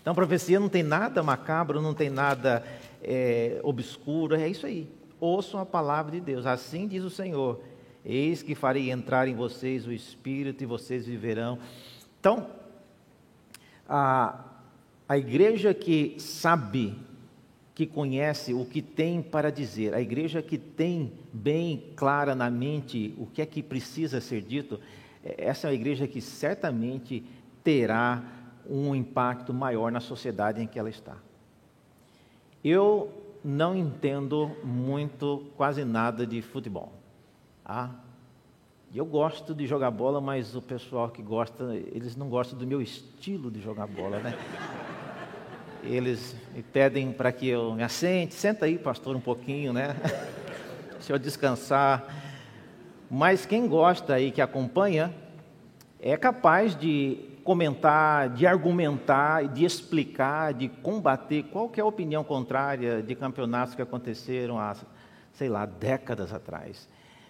Então, profecia não tem nada macabro, não tem nada é, obscuro, é isso aí. Ouçam a palavra de Deus. Assim diz o Senhor: Eis que farei entrar em vocês o Espírito e vocês viverão. Então, a, a igreja que sabe, que conhece o que tem para dizer, a igreja que tem bem clara na mente o que é que precisa ser dito, essa é uma igreja que certamente terá um impacto maior na sociedade em que ela está. Eu não entendo muito, quase nada de futebol. Ah, eu gosto de jogar bola, mas o pessoal que gosta, eles não gostam do meu estilo de jogar bola, né? Eles me pedem para que eu me assente, senta aí, pastor, um pouquinho, né? Deixa eu descansar. Mas quem gosta aí, que acompanha, é capaz de comentar, de argumentar, de explicar, de combater qualquer opinião contrária de campeonatos que aconteceram há, sei lá, décadas atrás.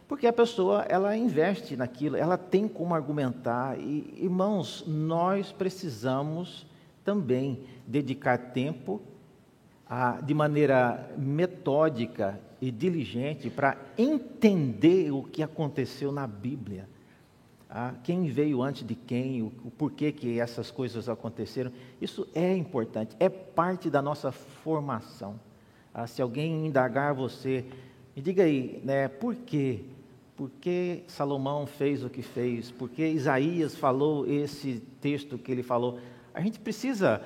Porque a pessoa, ela investe naquilo, ela tem como argumentar. E, irmãos, nós precisamos também dedicar tempo a, de maneira metódica e diligente para entender o que aconteceu na Bíblia. Ah, quem veio antes de quem, o, o porquê que essas coisas aconteceram. Isso é importante, é parte da nossa formação. Ah, se alguém indagar você, me diga aí, né, por que por que Salomão fez o que fez, por que Isaías falou esse texto que ele falou. A gente precisa,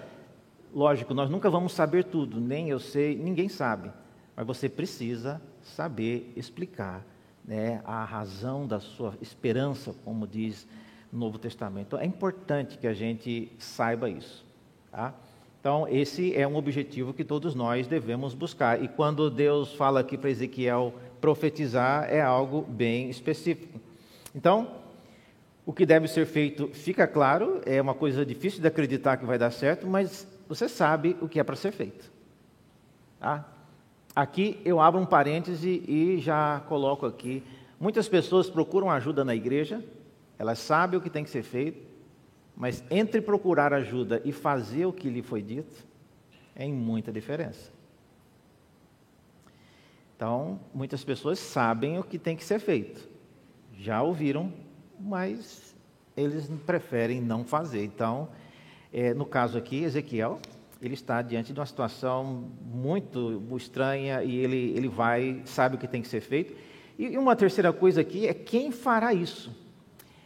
lógico, nós nunca vamos saber tudo, nem eu sei, ninguém sabe, mas você precisa saber explicar né, a razão da sua esperança, como diz no Novo Testamento. É importante que a gente saiba isso. Tá? Então, esse é um objetivo que todos nós devemos buscar. E quando Deus fala aqui para Ezequiel profetizar, é algo bem específico. Então, o que deve ser feito fica claro, é uma coisa difícil de acreditar que vai dar certo, mas você sabe o que é para ser feito. Tá? Aqui eu abro um parêntese e já coloco aqui. Muitas pessoas procuram ajuda na igreja, elas sabem o que tem que ser feito, mas entre procurar ajuda e fazer o que lhe foi dito, é em muita diferença. Então, muitas pessoas sabem o que tem que ser feito, já ouviram, mas eles preferem não fazer. Então, é, no caso aqui, Ezequiel, ele está diante de uma situação muito estranha e ele, ele vai, sabe o que tem que ser feito. E uma terceira coisa aqui é quem fará isso.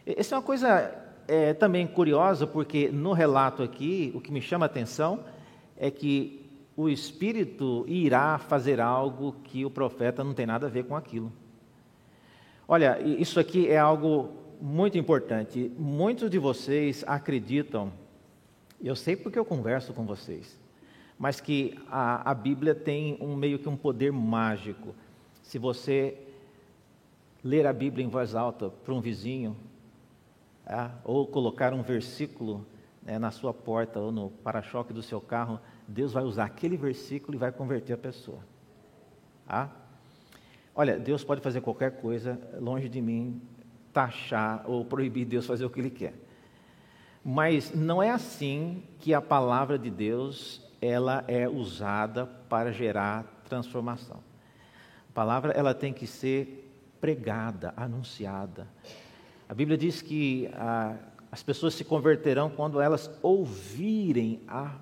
Essa é uma coisa é, também curiosa, porque no relato aqui, o que me chama a atenção é que o Espírito irá fazer algo que o profeta não tem nada a ver com aquilo. Olha, isso aqui é algo muito importante. Muitos de vocês acreditam, eu sei porque eu converso com vocês, mas que a, a Bíblia tem um meio que um poder mágico. Se você ler a Bíblia em voz alta para um vizinho, ah, ou colocar um versículo né, na sua porta ou no para-choque do seu carro, Deus vai usar aquele versículo e vai converter a pessoa. Ah? Olha, Deus pode fazer qualquer coisa, longe de mim taxar ou proibir Deus fazer o que Ele quer. Mas não é assim que a palavra de Deus ela é usada para gerar transformação. A palavra ela tem que ser pregada, anunciada. A Bíblia diz que ah, as pessoas se converterão quando elas ouvirem a,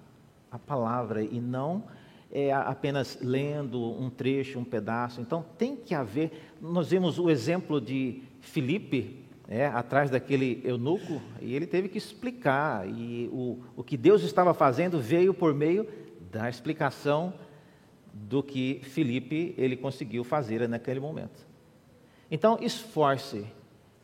a palavra e não é, apenas lendo um trecho, um pedaço. Então tem que haver. Nós vimos o exemplo de Filipe, é, atrás daquele eunuco, e ele teve que explicar. E o, o que Deus estava fazendo veio por meio da explicação do que Filipe ele conseguiu fazer naquele momento. Então esforce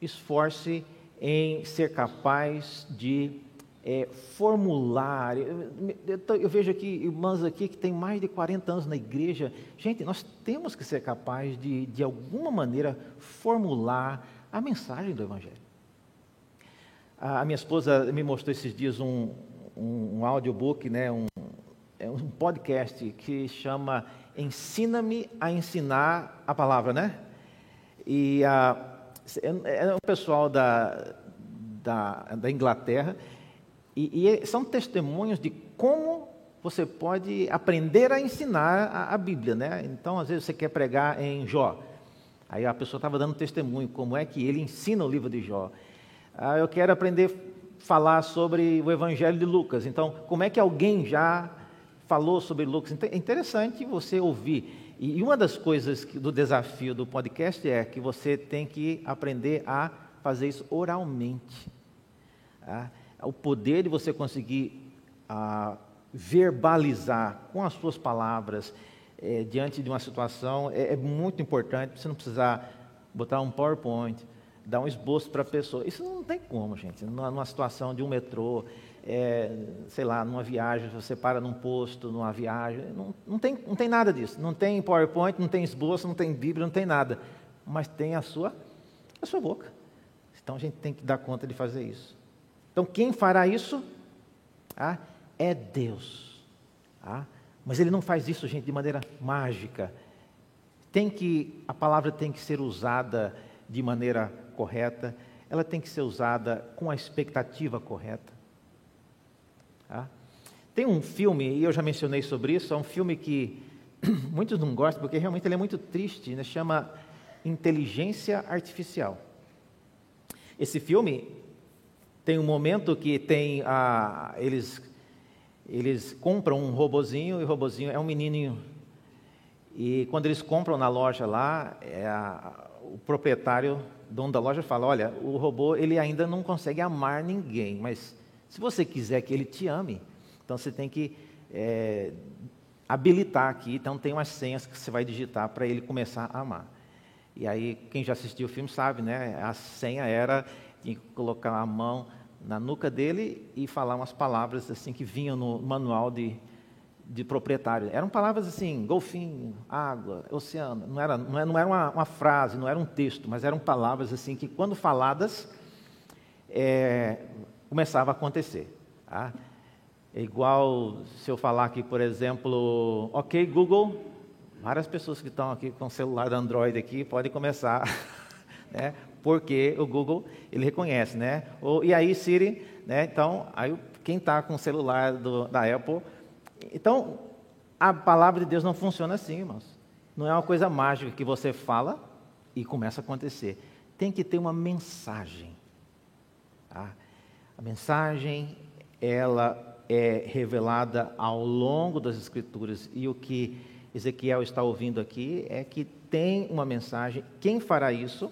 esforce em ser capaz de é, formular. Eu, eu, eu, vejo aqui irmãs aqui que têm mais de 40 anos na igreja. Gente, nós temos que ser capazes de, de alguma maneira, formular a mensagem do Evangelho. A, minha esposa me mostrou esses dias um, um, um audiobook, né, um, é um podcast que chama Ensina-me a ensinar a palavra, né? E é, é um pessoal da, da, da Inglaterra, e, e, são testemunhos de como você pode aprender a ensinar a, a, Bíblia, né? Então, às vezes você quer pregar em Jó, aí a pessoa estava dando testemunho, como é que ele ensina o livro de Jó. Ah, eu quero aprender a falar sobre o Evangelho de Lucas, então, como é que alguém já falou sobre Lucas? É interessante você ouvir. E uma das coisas do desafio do podcast é que você tem que aprender a fazer isso oralmente. Tá? O poder de você conseguir ah, verbalizar com as suas palavras é, diante de uma situação é, é muito importante. Você não precisar botar um PowerPoint, dar um esboço para a pessoa. Isso não tem como, gente. Numa situação de um metrô, é, sei lá, numa viagem, você para num posto, numa viagem, não, não, tem, não tem nada disso. Não tem PowerPoint, não tem esboço, não tem Bíblia, não tem nada. Mas tem a sua, a sua boca. Então a gente tem que dar conta de fazer isso. Então quem fará isso? Ah, é Deus. Ah, mas ele não faz isso, gente, de maneira mágica. Tem que, a palavra tem que ser usada de maneira correta, ela tem que ser usada com a expectativa correta. Tá? Tem um filme, e eu já mencionei sobre isso, é um filme que muitos não gostam, porque realmente ele é muito triste, né? chama Inteligência Artificial. Esse filme tem um momento que tem a, eles eles compram um robozinho e o robozinho é um menininho e quando eles compram na loja lá é a, o proprietário, dono da loja, fala: Olha, o robô ele ainda não consegue amar ninguém, mas se você quiser que ele te ame, então você tem que é, habilitar aqui. Então tem umas senhas que você vai digitar para ele começar a amar. E aí, quem já assistiu o filme sabe, né? A senha era de colocar a mão na nuca dele e falar umas palavras assim que vinham no manual de, de proprietário. Eram palavras assim, golfinho, água, oceano. Não era, não era uma, uma frase, não era um texto, mas eram palavras assim que, quando faladas, é, começava a acontecer. Tá? É igual se eu falar aqui, por exemplo, ok, Google, várias pessoas que estão aqui com celular Android aqui podem começar, né? Porque o Google ele reconhece, né? O, e aí Siri, né? Então, aí quem está com o celular do, da Apple, então a palavra de Deus não funciona assim, irmãos. Não é uma coisa mágica que você fala e começa a acontecer. Tem que ter uma mensagem. Tá? A mensagem ela é revelada ao longo das Escrituras. E o que Ezequiel está ouvindo aqui é que tem uma mensagem. Quem fará isso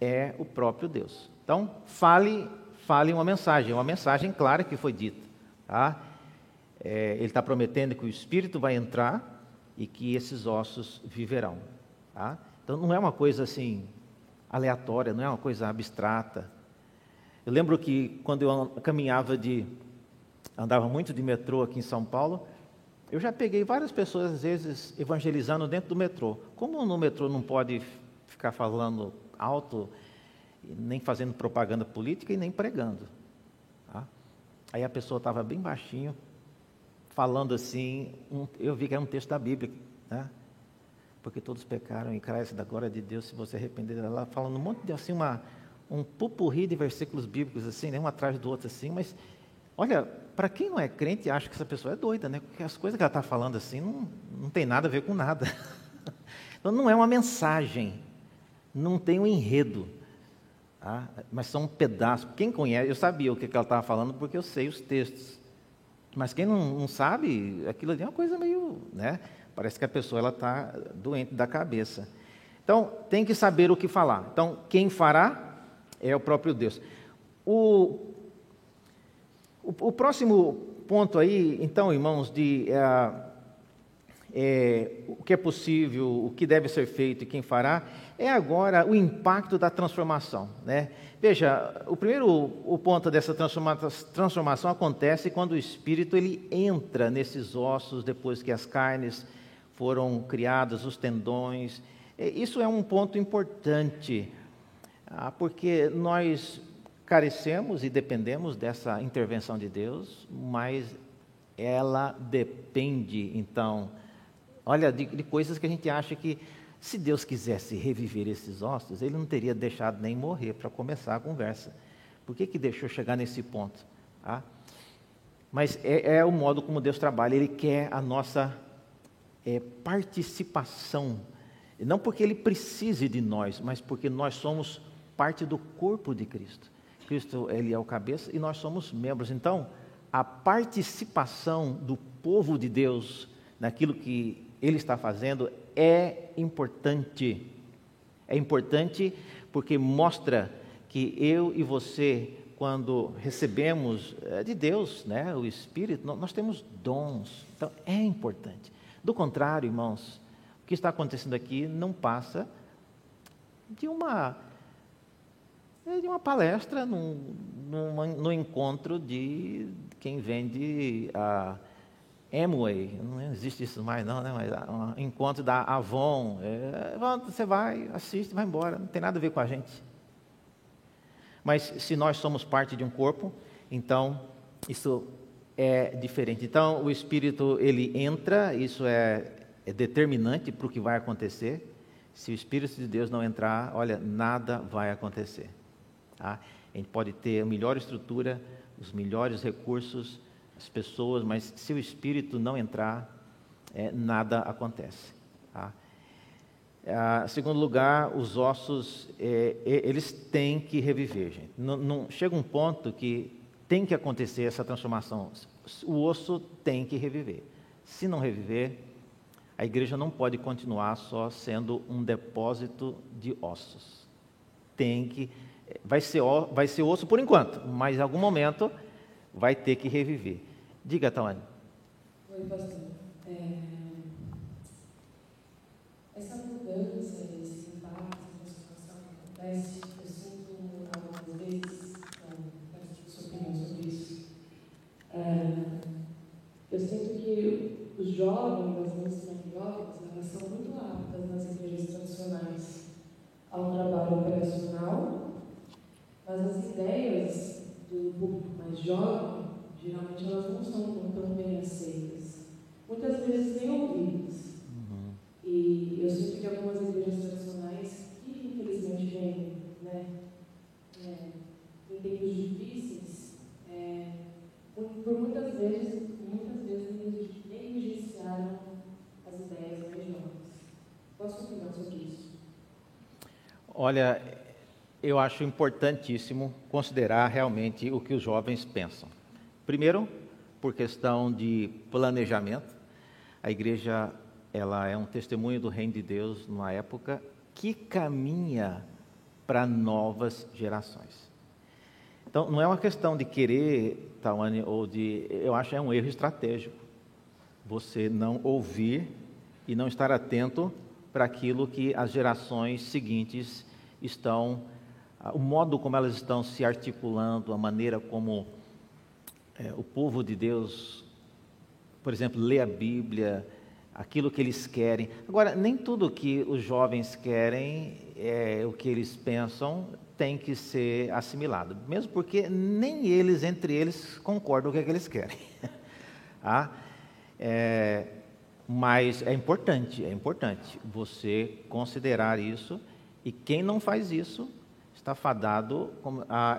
é o próprio Deus. Então, fale, fale uma mensagem, uma mensagem clara que foi dita. Tá? É, ele está prometendo que o Espírito vai entrar e que esses ossos viverão. Tá? Então, não é uma coisa assim aleatória, não é uma coisa abstrata. Eu lembro que quando eu caminhava de andava muito de metrô aqui em São Paulo, eu já peguei várias pessoas, às vezes, evangelizando dentro do metrô. Como no metrô não pode ficar falando alto, nem fazendo propaganda política e nem pregando. Tá? Aí a pessoa estava bem baixinho, falando assim, um, eu vi que era um texto da Bíblia, né? porque todos pecaram e crescem da glória de Deus se você arrepender. Ela falando um monte de assim, uma, um pupurri de versículos bíblicos assim, né? um atrás do outro assim, mas olha, para quem não é crente, acha que essa pessoa é doida, né? Porque as coisas que ela está falando assim não, não tem nada a ver com nada. Então não é uma mensagem, não tem um enredo, tá? mas são um pedaços. Quem conhece, eu sabia o que ela estava falando porque eu sei os textos. Mas quem não, não, sabe, aquilo ali é uma coisa meio, né? Parece que a pessoa ela está doente da cabeça. Então tem que saber o que falar. Então quem fará é o próprio Deus. O o, o próximo ponto aí, então, irmãos, de é, é, o que é possível, o que deve ser feito e quem fará, é agora o impacto da transformação. Né? Veja, o primeiro o ponto dessa transformação acontece quando o Espírito ele entra nesses ossos depois que as carnes foram criadas, os tendões. Isso é um ponto importante, ah, porque nós carecemos e dependemos dessa intervenção de Deus, mas ela depende, então, olha, de, de, coisas que a gente acha que, se Deus quisesse reviver esses ossos, Ele não teria deixado nem morrer para começar a conversa. Por que, que deixou chegar nesse ponto? Ah? Mas é, é, o modo como Deus trabalha, Ele quer a nossa é, participação, não porque Ele precise de nós, mas porque nós somos parte do corpo de Cristo. Cristo ele é o cabeça e nós somos membros. Então, a participação do povo de Deus naquilo que ele está fazendo é importante. É importante porque mostra que eu e você, quando recebemos é, de Deus, né, o Espírito, nós temos dons. Então, é importante. Do contrário, irmãos, o que está acontecendo aqui não passa de uma é de uma palestra num, num, num encontro de quem vende a Amway, não existe isso mais não, né? mas um encontro da Avon, é, você vai, assiste, vai embora, não tem nada a ver com a gente. Mas se nós somos parte de um corpo, então isso é diferente. Então o Espírito ele entra, isso é, é determinante para o que vai acontecer. Se o Espírito de Deus não entrar, olha, nada vai acontecer. Tá? A gente pode ter a melhor estrutura, os melhores recursos, as pessoas, mas se o espírito não entrar, é, nada acontece. Tá? Ah, segundo lugar, os ossos, é, eles têm que reviver, gente. Não, não, chega um ponto que tem que acontecer essa transformação. O osso tem que reviver. Se não reviver, a igreja não pode continuar só sendo um depósito de ossos. Tem que vai ser vai ser osso por enquanto, mas em algum momento vai ter que reviver. Diga, Tawane. Oi, pastor. É... Essa mudança, esse impacto, essa situação que acontece, eu sinto algumas vezes, quero sua opinião sobre isso. É... Eu sinto que os jovens, as mães jovens, elas são muito aptas nas igrejas tradicionais ao trabalho operacional, mas as ideias do público mais jovem, geralmente elas não são tão bem aceitas. Muitas vezes nem ouvidas. Uhum. E eu sinto que algumas igrejas tradicionais, que infelizmente vêm né, é, em tempos difíceis, é, por, por muitas vezes Olha, eu acho importantíssimo considerar realmente o que os jovens pensam. Primeiro, por questão de planejamento, a igreja ela é um testemunho do reino de Deus numa época que caminha para novas gerações. Então, não é uma questão de querer, Tawane, ou de. Eu acho que é um erro estratégico. Você não ouvir e não estar atento para aquilo que as gerações seguintes estão, o modo como elas estão se articulando, a maneira como é, o povo de Deus, por exemplo, lê a Bíblia, aquilo que eles querem. Agora, nem tudo que os jovens querem, é, o que eles pensam, tem que ser assimilado, mesmo porque nem eles, entre eles, concordam o que, é que eles querem. ah, é, mas é importante, é importante você considerar isso e quem não faz isso está fadado.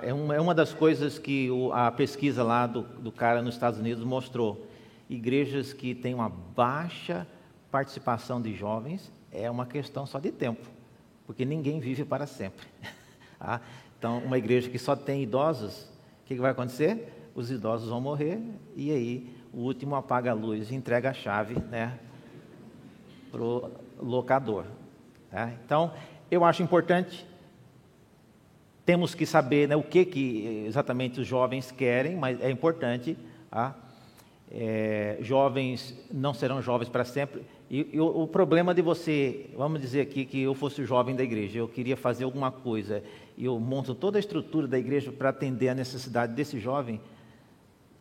é, uma, é uma das coisas que a pesquisa lá do, do cara nos Estados Unidos mostrou. Igrejas que têm uma baixa participação de jovens é uma questão só de tempo, porque ninguém vive para sempre. Ah, então, uma igreja que só tem idosos, o que, que vai acontecer? Os idosos vão morrer e aí o último apaga a luz e entrega a chave né, para o locador. Tá? Então, eu acho importante. Temos que saber né, o que, que exatamente os jovens querem, mas é importante. Ah, é, jovens não serão jovens para sempre. E, e o, o, problema de você, vamos dizer aqui que eu fosse jovem da igreja, eu queria fazer alguma coisa, e eu monto toda a estrutura da igreja para atender a necessidade desse jovem.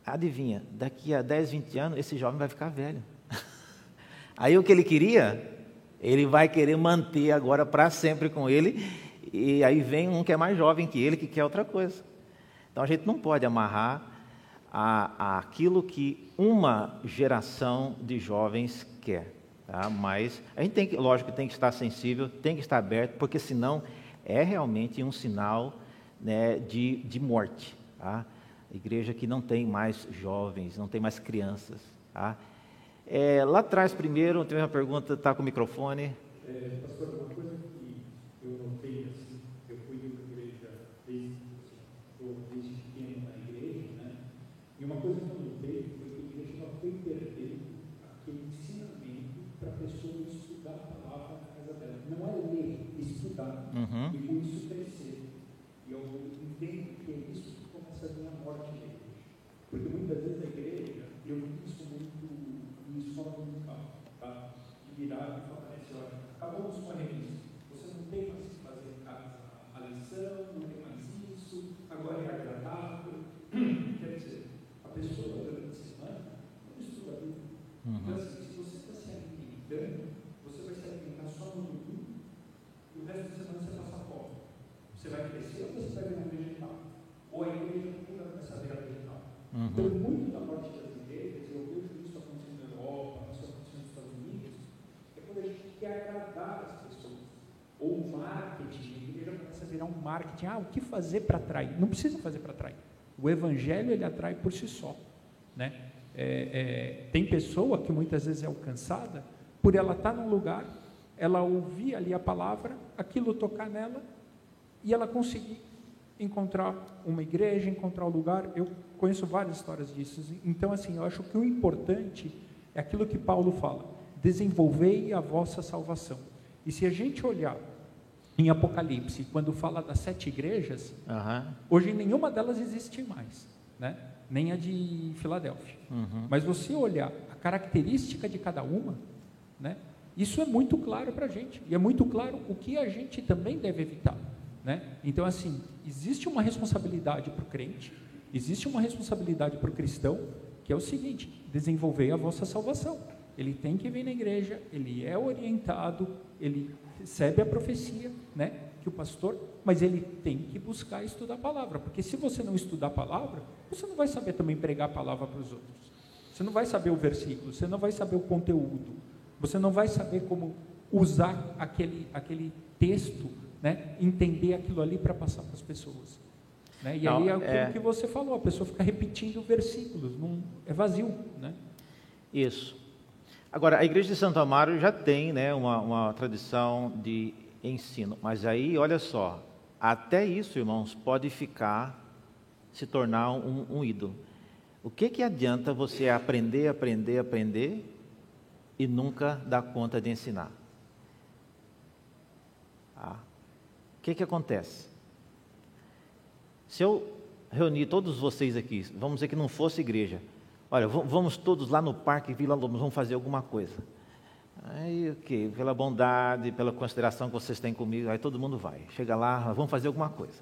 Adivinha, daqui a 10, 20 anos, esse jovem vai ficar velho. Aí o que ele queria ele vai querer manter agora para sempre com ele, e aí vem um que é mais jovem que ele, que quer outra coisa. Então a gente não pode amarrar a, a aquilo que uma geração de jovens quer. Tá? Mas a gente tem que, lógico, tem que estar sensível, tem que estar aberto, porque senão é realmente um sinal né, de, de morte. Tá? Igreja que não tem mais jovens, não tem mais crianças. Tá? É, lá atrás, primeiro, tem uma pergunta, está com o microfone. É, pastor, uma coisa que eu notei, assim, eu fui de uma igreja desde, assim, desde pequeno na igreja, né? E uma coisa que eu notei foi que a igreja ela foi perdendo aquele ensinamento para a pessoa estudar a palavra na casa dela. Não é ler, é estudar. Uhum. E por isso crescer. E eu entendo que é isso que começa a vir a morte da igreja. Porque muitas vezes a igreja, eu vi isso escola musical, tá? De virar e falar assim, olha, acabamos com a revista, você não tem mais que fazer a, a lição, não tem mais isso, agora é agradável. Quer dizer, a pessoa durante a semana não estuda a Bíblia. Uhum. Então, assim, se você está se alimentando, você vai se alimentar só no domingo, e o resto da semana você passa fome. Você vai crescer ou você vai virar vegetal? Ou a igreja nunca vai começar a virar vegetal. Uhum. Então, muito da morte das igrejas, eu vejo quer agradar as pessoas. Ou o marketing, a igreja começa a virar um marketing. Ah, o que fazer para atrair? Não precisa fazer para atrair. O evangelho ele atrai por si só. Né? É, é, tem pessoa que muitas vezes é alcançada por ela estar tá num lugar, ela ouvir ali a palavra, aquilo tocar nela e ela conseguir encontrar uma igreja, encontrar um lugar. Eu conheço várias histórias disso. Então, assim, eu acho que o importante é aquilo que Paulo fala desenvolvei a vossa salvação. E se a gente olhar em Apocalipse, quando fala das sete igrejas, Aham. hoje nenhuma delas existe mais, né? nem a de Filadélfia. Uhum. Mas você olhar a característica de cada uma, né? isso é muito claro para a gente. E é muito claro o que a gente também deve evitar. Né? Então, assim, existe uma responsabilidade para o crente, existe uma responsabilidade para o cristão, que é o seguinte: desenvolver a vossa salvação. Ele tem que vir na igreja, ele é orientado, ele recebe a profecia, né? Que o pastor, mas ele tem que buscar estudar a palavra, porque se você não estudar a palavra, você não vai saber também pregar a palavra para os outros. Você não vai saber o versículo, você não vai saber o conteúdo, você não vai saber como usar aquele, aquele texto, né? entender aquilo ali para passar para as pessoas. Né? E Não, aí é aquilo é- que você falou, a pessoa fica repetindo versículos, não, é vazio. Né? Isso. Agora, a igreja de Santo Amaro já tem né, uma, uma tradição de ensino, mas aí, olha só, até isso, irmãos, pode ficar, se tornar um, um ídolo. O que, que adianta você aprender, aprender, aprender e nunca dar conta de ensinar? Ah, o que, que acontece? Se eu reunir todos vocês aqui, vamos dizer que não fosse igreja, olha, vamos todos lá no Parque Vila Lobos, vamos fazer alguma coisa. Aí, ok, pela bondade, pela consideração que vocês têm comigo, aí todo mundo vai. Chega lá, vamos fazer alguma coisa.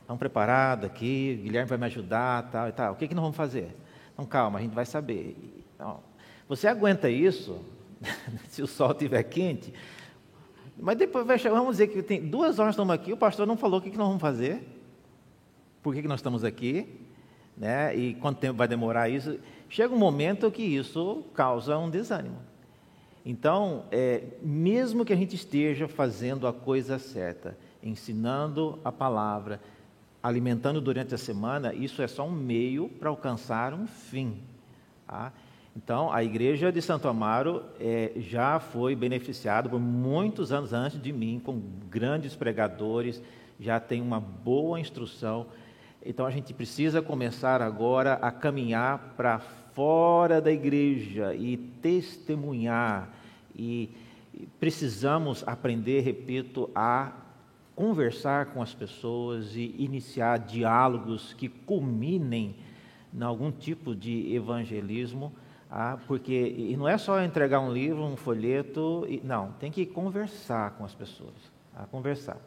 Estamos preparados aqui, Guilherme vai me ajudar, tal e tal. O que, que nós vamos fazer? Então, calma, a gente vai saber. Então, você aguenta isso, se o sol estiver quente, mas depois vai chegar, vamos dizer que tem duas horas estamos aqui, o pastor não falou o que, que nós vamos fazer, por que, que nós estamos aqui, né? e quanto tempo vai demorar isso. Chega um momento que isso causa um desânimo. Então, é, mesmo que a gente esteja fazendo a coisa certa, ensinando a palavra, alimentando durante a semana, isso é só um meio para alcançar um fim. tá? Então, a igreja de Santo Amaro é, já foi beneficiada por muitos anos antes de mim, com grandes pregadores, já tem uma boa instrução. Então, a gente precisa começar agora a caminhar para fora da igreja e testemunhar. E precisamos aprender, repito, a conversar com as pessoas e iniciar diálogos que culminem em algum tipo de evangelismo, ah, porque e não é só entregar um livro, um folheto, e, não, tem que conversar com as pessoas, ah, conversar.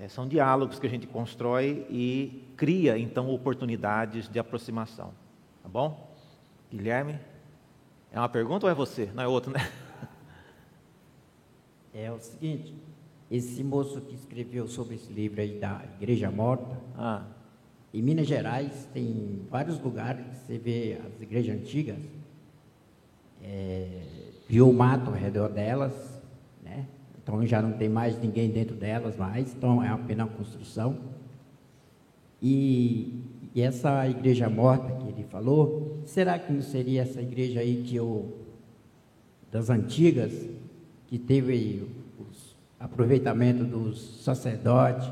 É, são diálogos que a gente constrói e cria então oportunidades de aproximação, tá bom? Guilherme, é uma pergunta ou é você? Não é outro, né? É o seguinte, esse moço que escreveu sobre esse livro aí da Igreja Morta, Ah, em Minas Gerais tem vários lugares que você vê as igrejas antigas, é, criou o mato ao redor delas? Então já não tem mais ninguém dentro delas mais, então é apenas uma construção. E, e essa igreja morta que ele falou, será que não seria essa igreja aí que o das antigas, que teve os aproveitamento dos sacerdotes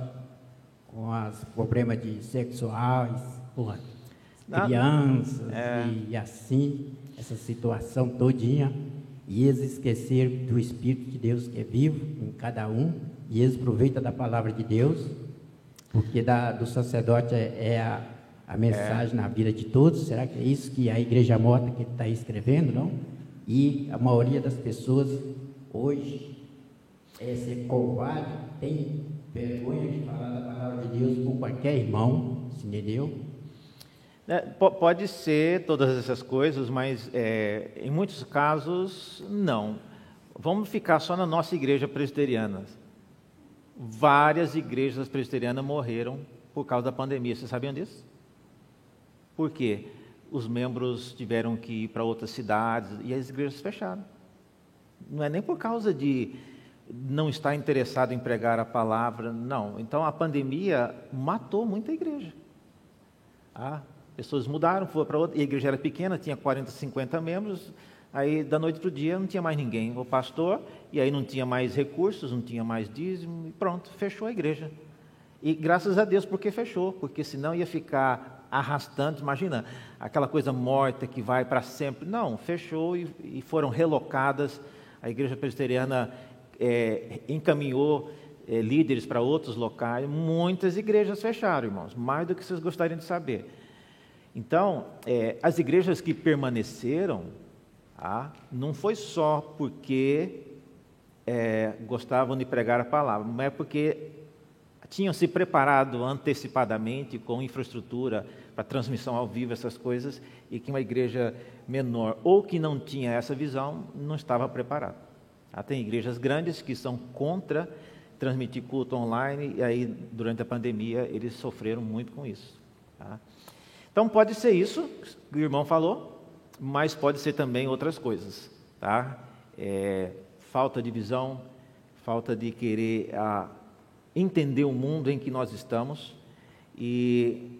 com os problemas de sexuais, porra, crianças é. e assim, essa situação todinha, e eles esqueceram do Espírito de Deus que é vivo em cada um, e eles aproveitam da palavra de Deus, porque da, do sacerdote é, é a, a mensagem na vida de todos. Será que é isso que a igreja morta que está escrevendo, não? E a maioria das pessoas hoje é ser covarde, tem vergonha de falar da palavra de Deus com qualquer irmão, entendeu? É, po- pode ser todas essas coisas, mas é, em muitos casos, não. Vamos ficar só na nossa igreja presbiteriana. Várias igrejas presbiterianas morreram por causa da pandemia. Vocês sabiam disso? Por quê? Os membros tiveram que ir para outras cidades e as igrejas fecharam. Não é nem por causa de não estar interessado em pregar a palavra, não. Então a pandemia matou muita igreja. Ah, pessoas mudaram, foram para outra, e a igreja era pequena, tinha 40, 50 membros, aí da noite para o dia não tinha mais ninguém, o pastor, e aí não tinha mais recursos, não tinha mais dízimo, e pronto, fechou a igreja. E graças a Deus porque fechou, porque senão ia ficar arrastando. Imagina aquela coisa morta que vai para sempre. Não, fechou e, e, foram relocadas. A igreja presbiteriana é, encaminhou é, líderes para outros locais. Muitas igrejas fecharam, irmãos, mais do que vocês gostariam de saber. Então, é, as igrejas que permaneceram, ah, não foi só porque é, gostavam de pregar a palavra, mas é porque tinham se preparado antecipadamente com infraestrutura para transmissão ao vivo, essas coisas, e que uma igreja menor ou que não tinha essa visão não estava preparada. Ah, tem igrejas grandes que são contra transmitir culto online, e aí, durante a pandemia, eles sofreram muito com isso. Tá? Então, pode ser isso que o irmão falou, mas pode ser também outras coisas. Tá? É, falta de visão, falta de querer a, entender o mundo em que nós estamos e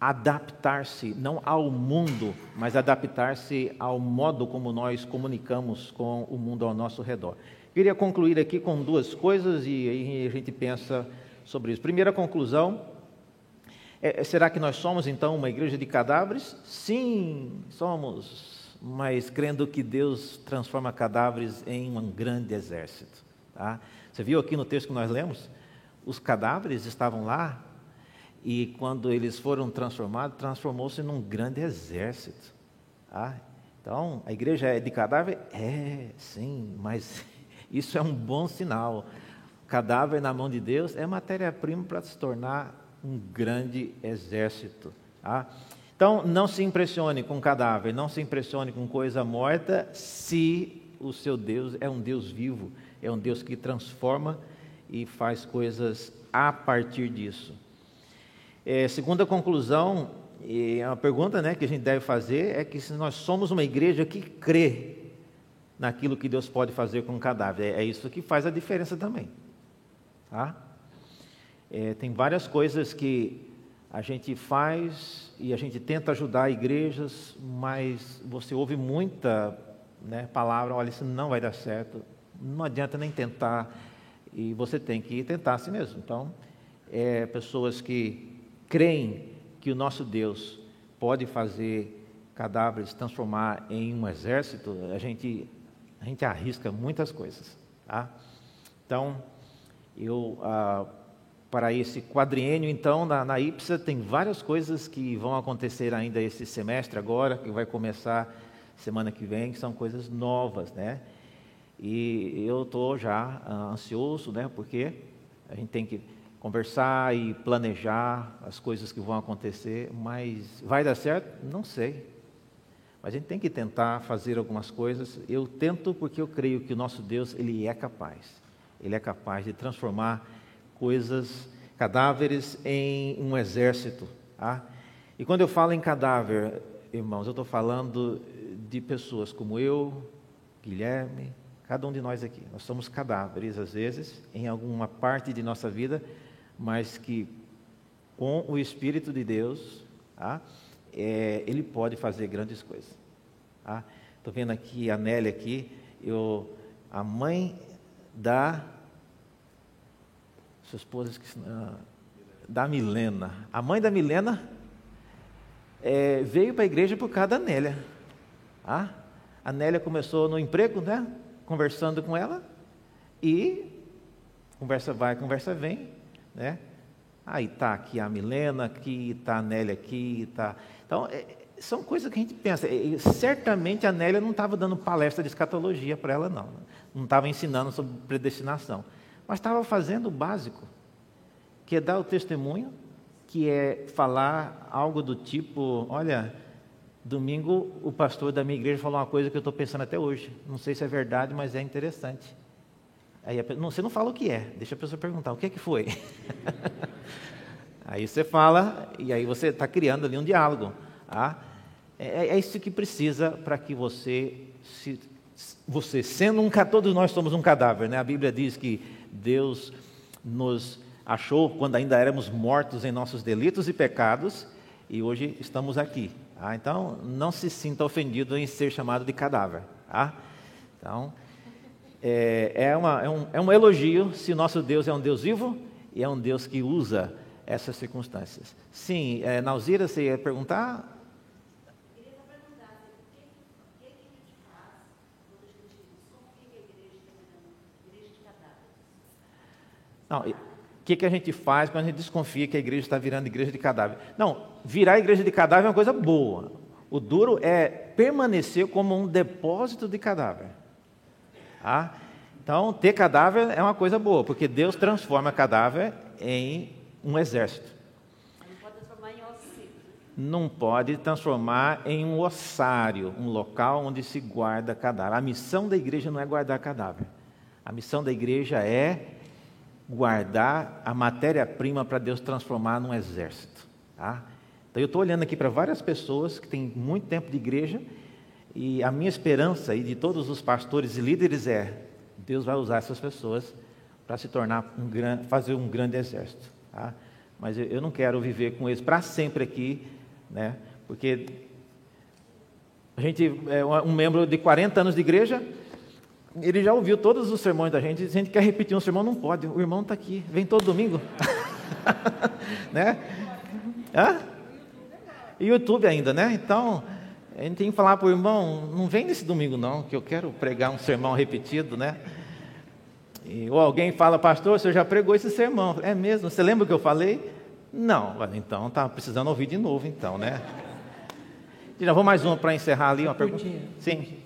adaptar-se, não ao mundo, mas adaptar-se ao modo como nós comunicamos com o mundo ao nosso redor. Queria concluir aqui com duas coisas e aí a gente pensa sobre isso. Primeira conclusão: é, será que nós somos então uma igreja de cadáveres? Sim, somos, mas crendo que Deus transforma cadáveres em um grande exército. Tá? Você viu aqui no texto que nós lemos? Os cadáveres estavam lá e quando eles foram transformados, transformou-se num grande exército. Tá? Então, a igreja é de cadáver? É, sim, mas isso é um bom sinal. Cadáver na mão de Deus é matéria-prima para se tornar um grande exército. Tá? Então, não se impressione com cadáver, não se impressione com coisa morta, se o seu Deus é um Deus vivo, é um Deus que transforma e faz coisas a partir disso. É, segunda conclusão, e é uma pergunta né, que a gente deve fazer é que se nós somos uma igreja que crê naquilo que Deus pode fazer com o cadáver, é, é isso que faz a diferença também. Tá? É, tem várias coisas que a gente faz e a gente tenta ajudar igrejas, mas você ouve muita né, palavra, olha, isso não vai dar certo, não adianta nem tentar, e você tem que tentar a si mesmo. Então, é, pessoas que creem que o nosso Deus pode fazer cadáveres transformar em um exército, a gente, a gente arrisca muitas coisas. Tá? Então, eu. Ah, para esse quadriênio, então, na, na IPSA, tem várias coisas que vão acontecer ainda esse semestre agora, que vai começar semana que vem, que são coisas novas, né? E eu estou já uh, ansioso, né? Porque a gente tem que conversar e planejar as coisas que vão acontecer, mas vai dar certo? Não sei. Mas a gente tem que tentar fazer algumas coisas. Eu tento porque eu creio que o nosso Deus, Ele é capaz. Ele é capaz de transformar coisas, cadáveres em um exército. Tá? E quando eu falo em cadáver, irmãos, eu estou falando de pessoas como eu, Guilherme, cada um de nós aqui. Nós somos cadáveres, às vezes, em alguma parte de nossa vida, mas que com o Espírito de Deus, tá? é, ele pode fazer grandes coisas. Estou tá? vendo aqui a Nélia aqui, eu, a mãe da sua esposa, uh, da Milena. A mãe da Milena é, veio para a igreja por causa da Nélia. Ah, a Nélia começou no emprego, né? Conversando com ela. E conversa vai, conversa vem, né? Aí está aqui a Milena, aqui está a Nélia, aqui está. Então, é, são coisas que a gente pensa. E, certamente a Nélia não estava dando palestra de escatologia para ela, não. Não estava ensinando sobre predestinação mas estava fazendo o básico, que é dar o testemunho, que é falar algo do tipo: olha, domingo o pastor da minha igreja falou uma coisa que eu estou pensando até hoje. Não sei se é verdade, mas é interessante. Aí não, você não fala o que é, deixa a pessoa perguntar: o que é que foi? aí você fala, e aí você está criando ali um diálogo. Ah, é, é isso que precisa para que você se você sendo um todos nós somos um cadáver, né? A Bíblia diz que Deus nos achou quando ainda éramos mortos em nossos delitos e pecados e hoje estamos aqui. Ah, então, não se sinta ofendido em ser chamado de cadáver. Ah? Então, é, é, uma, é, um, é um elogio se nosso Deus é um Deus vivo e é um Deus que usa essas circunstâncias. Sim, é, Nauzira, você ia perguntar? Não, o que, que a gente faz quando a gente desconfia que a igreja está virando igreja de cadáver? Não, virar igreja de cadáver é uma coisa boa. O duro é permanecer como um depósito de cadáver. Tá? Então, ter cadáver é uma coisa boa, porque Deus transforma cadáver em um exército. Não pode transformar em. Não pode transformar em um ossário, um local onde se guarda cadáver. A missão da igreja não é guardar cadáver. A missão da igreja é guardar a matéria-prima para Deus transformar num exército. Tá? Então eu estou olhando aqui para várias pessoas que têm muito tempo de igreja e a minha esperança e de todos os pastores e líderes é Deus vai usar essas pessoas para se tornar um grande, fazer um grande exército. Tá? Mas eu, eu não quero viver com eles para sempre aqui, né? Porque a gente é um membro de 40 anos de igreja, ele já ouviu todos os sermões da gente, se a gente quer repetir um sermão, não pode, o irmão está aqui, vem todo domingo. né? Hã? YouTube ainda, né? Então, a gente tem que falar para o irmão, não vem nesse domingo não, que eu quero pregar um sermão repetido, né? E, ou alguém fala, pastor, você já pregou esse sermão. É mesmo? Você lembra o que eu falei? Não. Então, está precisando ouvir de novo, então, né? Já vou mais uma para encerrar ali, uma pergunta. Sim.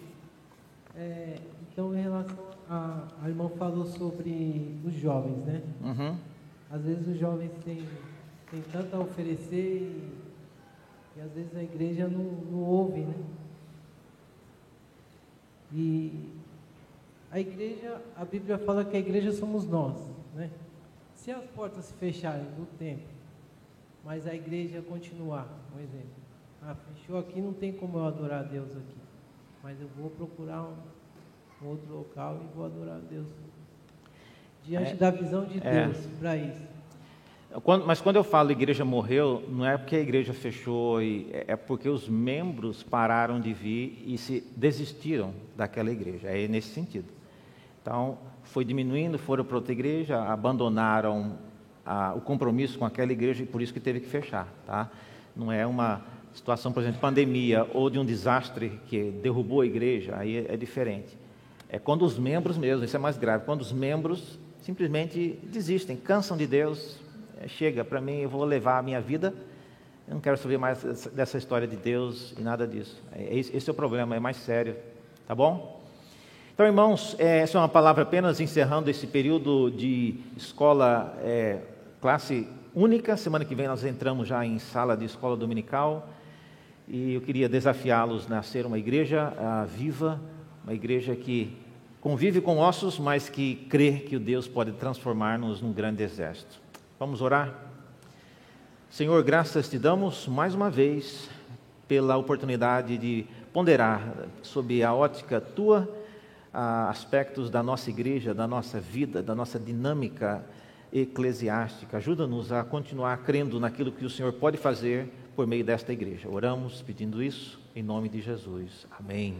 É, então, em relação a, a irmã falou sobre os jovens, né? Uhum. Às vezes os jovens têm, têm tanto a oferecer e, e às vezes a igreja não, não ouve, né? E a igreja, a Bíblia fala que a igreja somos nós, né? Se as portas se fecharem do templo, mas a igreja continuar, por exemplo, ah, fechou aqui, não tem como eu adorar a Deus aqui, mas eu vou procurar um, um outro local e vou adorar a Deus diante É, da visão de é. Deus para isso. Quando- mas quando eu falo igreja morreu, não é porque a igreja fechou, é é porque os membros pararam de vir e se desistiram daquela igreja. É nesse sentido. Então, foi diminuindo, foram para outra igreja, abandonaram a- o compromisso com aquela igreja e por isso que teve que fechar. Tá? Não é uma situação, por exemplo, de pandemia ou de um desastre que derrubou a igreja, aí é, é diferente. É quando os membros mesmo, isso é mais grave, quando os membros simplesmente desistem, cansam de Deus, é, chega para mim, eu vou levar a minha vida, eu não quero saber mais dessa- história de Deus e nada disso. É, esse esse é o problema, é mais sério, tá bom? Então, irmãos, é, essa é uma palavra apenas encerrando esse período de escola, é, classe única. Semana que vem nós entramos já em sala de escola dominical. E eu queria desafiá-los a ser uma igreja viva, uma igreja que convive com ossos, mas que crê que o Deus pode transformar-nos num grande exército. Vamos orar? Senhor, graças te damos mais uma vez pela oportunidade de ponderar sob a ótica tua ah, aspectos da nossa igreja, da nossa vida, da nossa dinâmica eclesiástica. Ajuda-nos a continuar crendo naquilo que o Senhor pode fazer por meio desta igreja. Oramos pedindo isso em nome de Jesus. Amém.